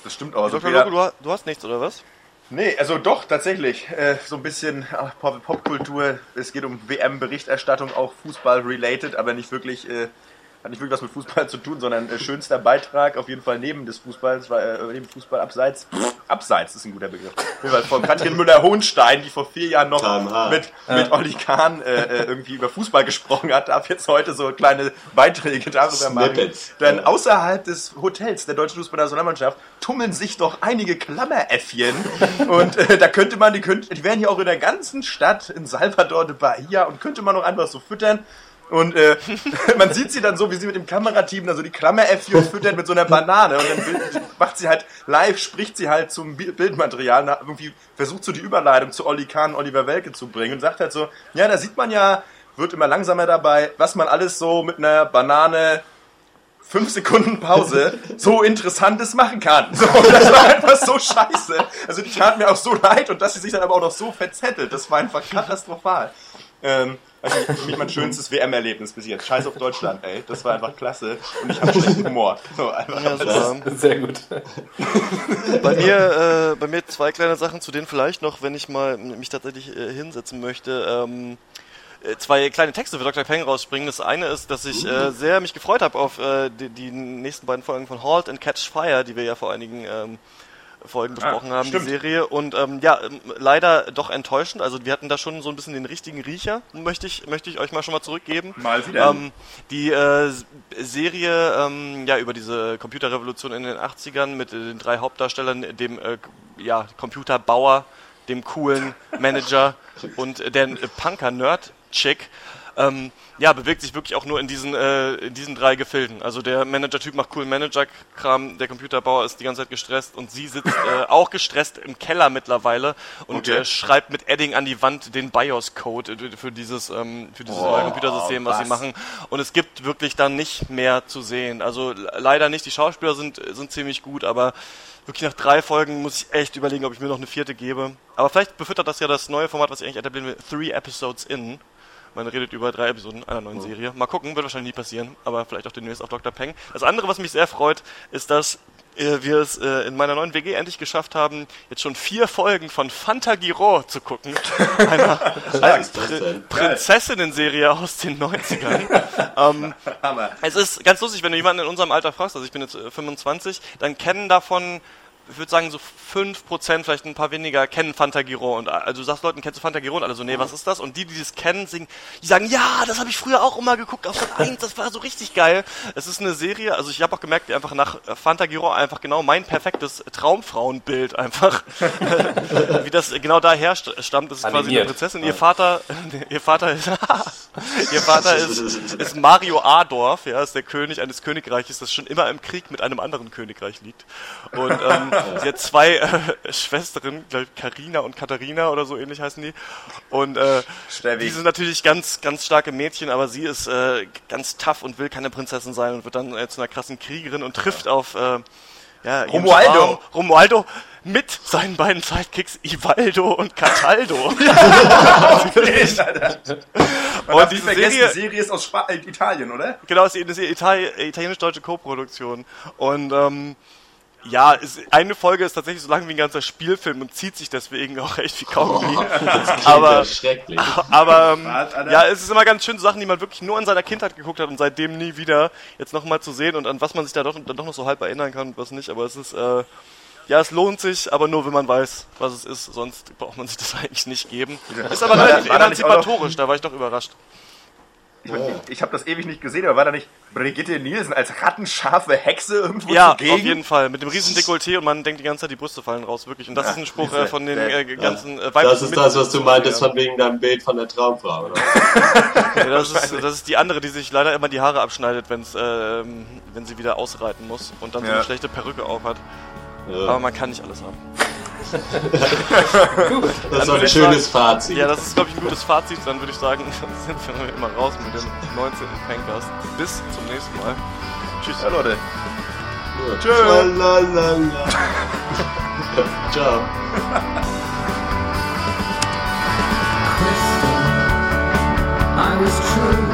das stimmt auch. Also Dr. Loco, du, ha- du hast nichts, oder was? Nee, also doch, tatsächlich. Äh, so ein bisschen ach, Pop- Popkultur. Es geht um WM-Berichterstattung, auch Fußball-related, aber nicht wirklich, äh, hat nicht wirklich was mit Fußball zu tun, sondern äh, schönster Beitrag, auf jeden Fall neben des Fußballs, war, äh, neben Fußball abseits. Abseits ist ein guter Begriff. Auf jeden Fall von Katrin Müller-Hohenstein, die vor vier Jahren noch mit, mit Olli Kahn äh, äh, irgendwie über Fußball gesprochen hat, darf jetzt heute so kleine Beiträge darüber machen. Denn Ja. außerhalb des Hotels der deutschen Fußballnationalmannschaft tummeln sich doch einige Klammeräffchen. und äh, da könnte man, die, könnt, die wären hier auch in der ganzen Stadt, in Salvador de Bahia, und könnte man noch einfach so füttern. Und äh, man sieht sie dann so, wie sie mit dem Kamerateam dann so die Klammeräffchen füttern mit so einer Banane. Und dann macht sie halt live, spricht sie halt zum Bi- Bildmaterial, und irgendwie versucht so die Überleitung zu Olli Kahn, Oliver Welke zu bringen und sagt halt so, ja, da sieht man ja, wird immer langsamer dabei, was man alles so mit einer Banane fünf Sekunden Pause so Interessantes machen kann. So, das war einfach so scheiße. Also die tat mir auch so leid und dass sie sich dann aber auch noch so verzettelt, das war einfach katastrophal. Ähm, also für mich mein schönstes WM-Erlebnis bis jetzt. Scheiß auf Deutschland, ey. Das war einfach klasse. Und ich habe schlechten Humor. So, einfach. Ja, super. Sehr gut. Bei mir, äh, bei mir zwei kleine Sachen, zu denen vielleicht noch, wenn ich mal mich tatsächlich äh, hinsetzen möchte. Ähm, äh, zwei kleine Texte für Dr. Peng rausspringen. Das eine ist, dass ich äh, sehr mich gefreut habe auf äh, die, die nächsten beiden Folgen von Halt and Catch Fire, die wir ja vor einigen ähm, Folgen besprochen haben, stimmt. die Serie. Und ähm, ja, ähm, leider doch enttäuschend. Also wir hatten da schon so ein bisschen den richtigen Riecher, möchte ich, möchte ich euch mal schon mal zurückgeben. Mal wieder. Ähm, die äh, Serie ähm, ja über diese Computerrevolution in den 80ern mit äh, den drei Hauptdarstellern, dem äh, ja, Computerbauer, dem coolen Manager und äh, der äh, Punker-Nerd-Chick. Ähm, ja, bewegt sich wirklich auch nur in diesen, äh, in diesen drei Gefilden. Also der Manager-Typ macht coolen Manager-Kram, der Computerbauer ist die ganze Zeit gestresst und sie sitzt äh, auch gestresst im Keller mittlerweile und Okay. äh, schreibt mit Edding an die Wand den BIOS-Code äh, für dieses, ähm, für dieses Oh, neue Computersystem, was, sie was? machen. Und es gibt wirklich dann nicht mehr zu sehen. Also le- leider nicht. Die Schauspieler sind, sind ziemlich gut, aber wirklich nach drei Folgen muss ich echt überlegen, ob ich mir noch eine vierte gebe. Aber vielleicht befüttert das ja das neue Format, was ich eigentlich etablieren will, Three Episodes In. Man redet über drei Episoden einer neuen Serie. Mal gucken, wird wahrscheinlich nie passieren, aber vielleicht auch demnächst auf Dr. Peng. Das andere, was mich sehr freut, ist, dass äh, wir es äh, in meiner neuen WG endlich geschafft haben, jetzt schon vier Folgen von Fantagiro zu gucken. Einer, das denn? Prinzessinnen-Serie aus den 90ern. ähm, es ist ganz lustig, wenn du jemanden in unserem Alter fragst, also ich bin jetzt äh, 25, dann kennen davon, ich würde sagen so 5%, vielleicht ein paar weniger, kennen Fantagiro. Und also du sagst Leuten, kennst du Fantagiro? Und alle so, nee, was ist das? Und die, die das kennen, singen, die sagen, ja, das habe ich früher auch immer geguckt auf Sat 1, das war so richtig geil. Es ist eine Serie, also ich habe auch gemerkt, wie einfach nach äh, Fantagiro einfach genau mein perfektes Traumfrauenbild einfach, wie das genau daher st- stammt. Das ist quasi eine Animiert. Prinzessin. Ihr Vater, ihr Vater ist, Ihr Vater ist, ist Mario Adorf, ja, ist der König eines Königreiches, das schon immer im Krieg mit einem anderen Königreich liegt. Und ähm, sie hat zwei äh, Schwestern, glaube ich, Karina und Katharina oder so ähnlich heißen die. Und äh, die sind natürlich ganz, ganz starke Mädchen, aber sie ist äh, ganz tough und will keine Prinzessin sein und wird dann äh, zu einer krassen Kriegerin und trifft auf äh, ja, Romualdo. Charme. Romualdo mit seinen beiden Sidekicks Ivaldo und Cataldo. Man Und diese vergessen, Serie- Serie ist aus äh, Italien, oder? Genau, es ist eine Itali italienisch-deutsche Co-Produktion. Und ähm, ja, ist, eine Folge ist tatsächlich so lang wie ein ganzer Spielfilm und zieht sich deswegen auch echt wie Kaugummi. Klingt aber ja schrecklich. aber ähm, ja, es ist immer ganz schön so Sachen, die man wirklich nur in seiner Kindheit geguckt hat und seitdem nie wieder jetzt nochmal zu sehen und an was man sich da doch, dann doch noch so halb erinnern kann und was nicht. Aber es ist, äh, ja, es lohnt sich, aber nur wenn man weiß, was es ist. Sonst braucht man sich das eigentlich nicht geben. Ist aber noch- emanzipatorisch, da war ich doch überrascht. Ich, mein, ich, ich habe das ewig nicht gesehen, aber war da nicht Brigitte Nielsen als rattenscharfe Hexe irgendwo Ja, zugegen? auf jeden Fall. Mit dem riesen Dekolleté und man denkt die ganze Zeit, die Brüste fallen raus, wirklich. Und das ist ein Spruch äh, von den äh, ganzen äh, weiblichen Das ist das, was du meintest Ja. von wegen deinem Bild von der Traumfrau, oder? Ja, das, ist, das ist die andere, die sich leider immer die Haare abschneidet, wenn's, ähm, wenn sie wieder ausreiten muss und dann so Ja. eine schlechte Perücke aufhat. Aber Ja. man kann nicht alles haben. Das ist doch würde ein schönes Fazit. Ja, das ist, glaube ich, ein gutes Fazit. Dann würde ich sagen, dann sind wir immer raus mit dem 19. Fancast. Bis zum nächsten Mal. Tschüss. Ja, Leute. Tschö. Ciao. crystal. I was blind.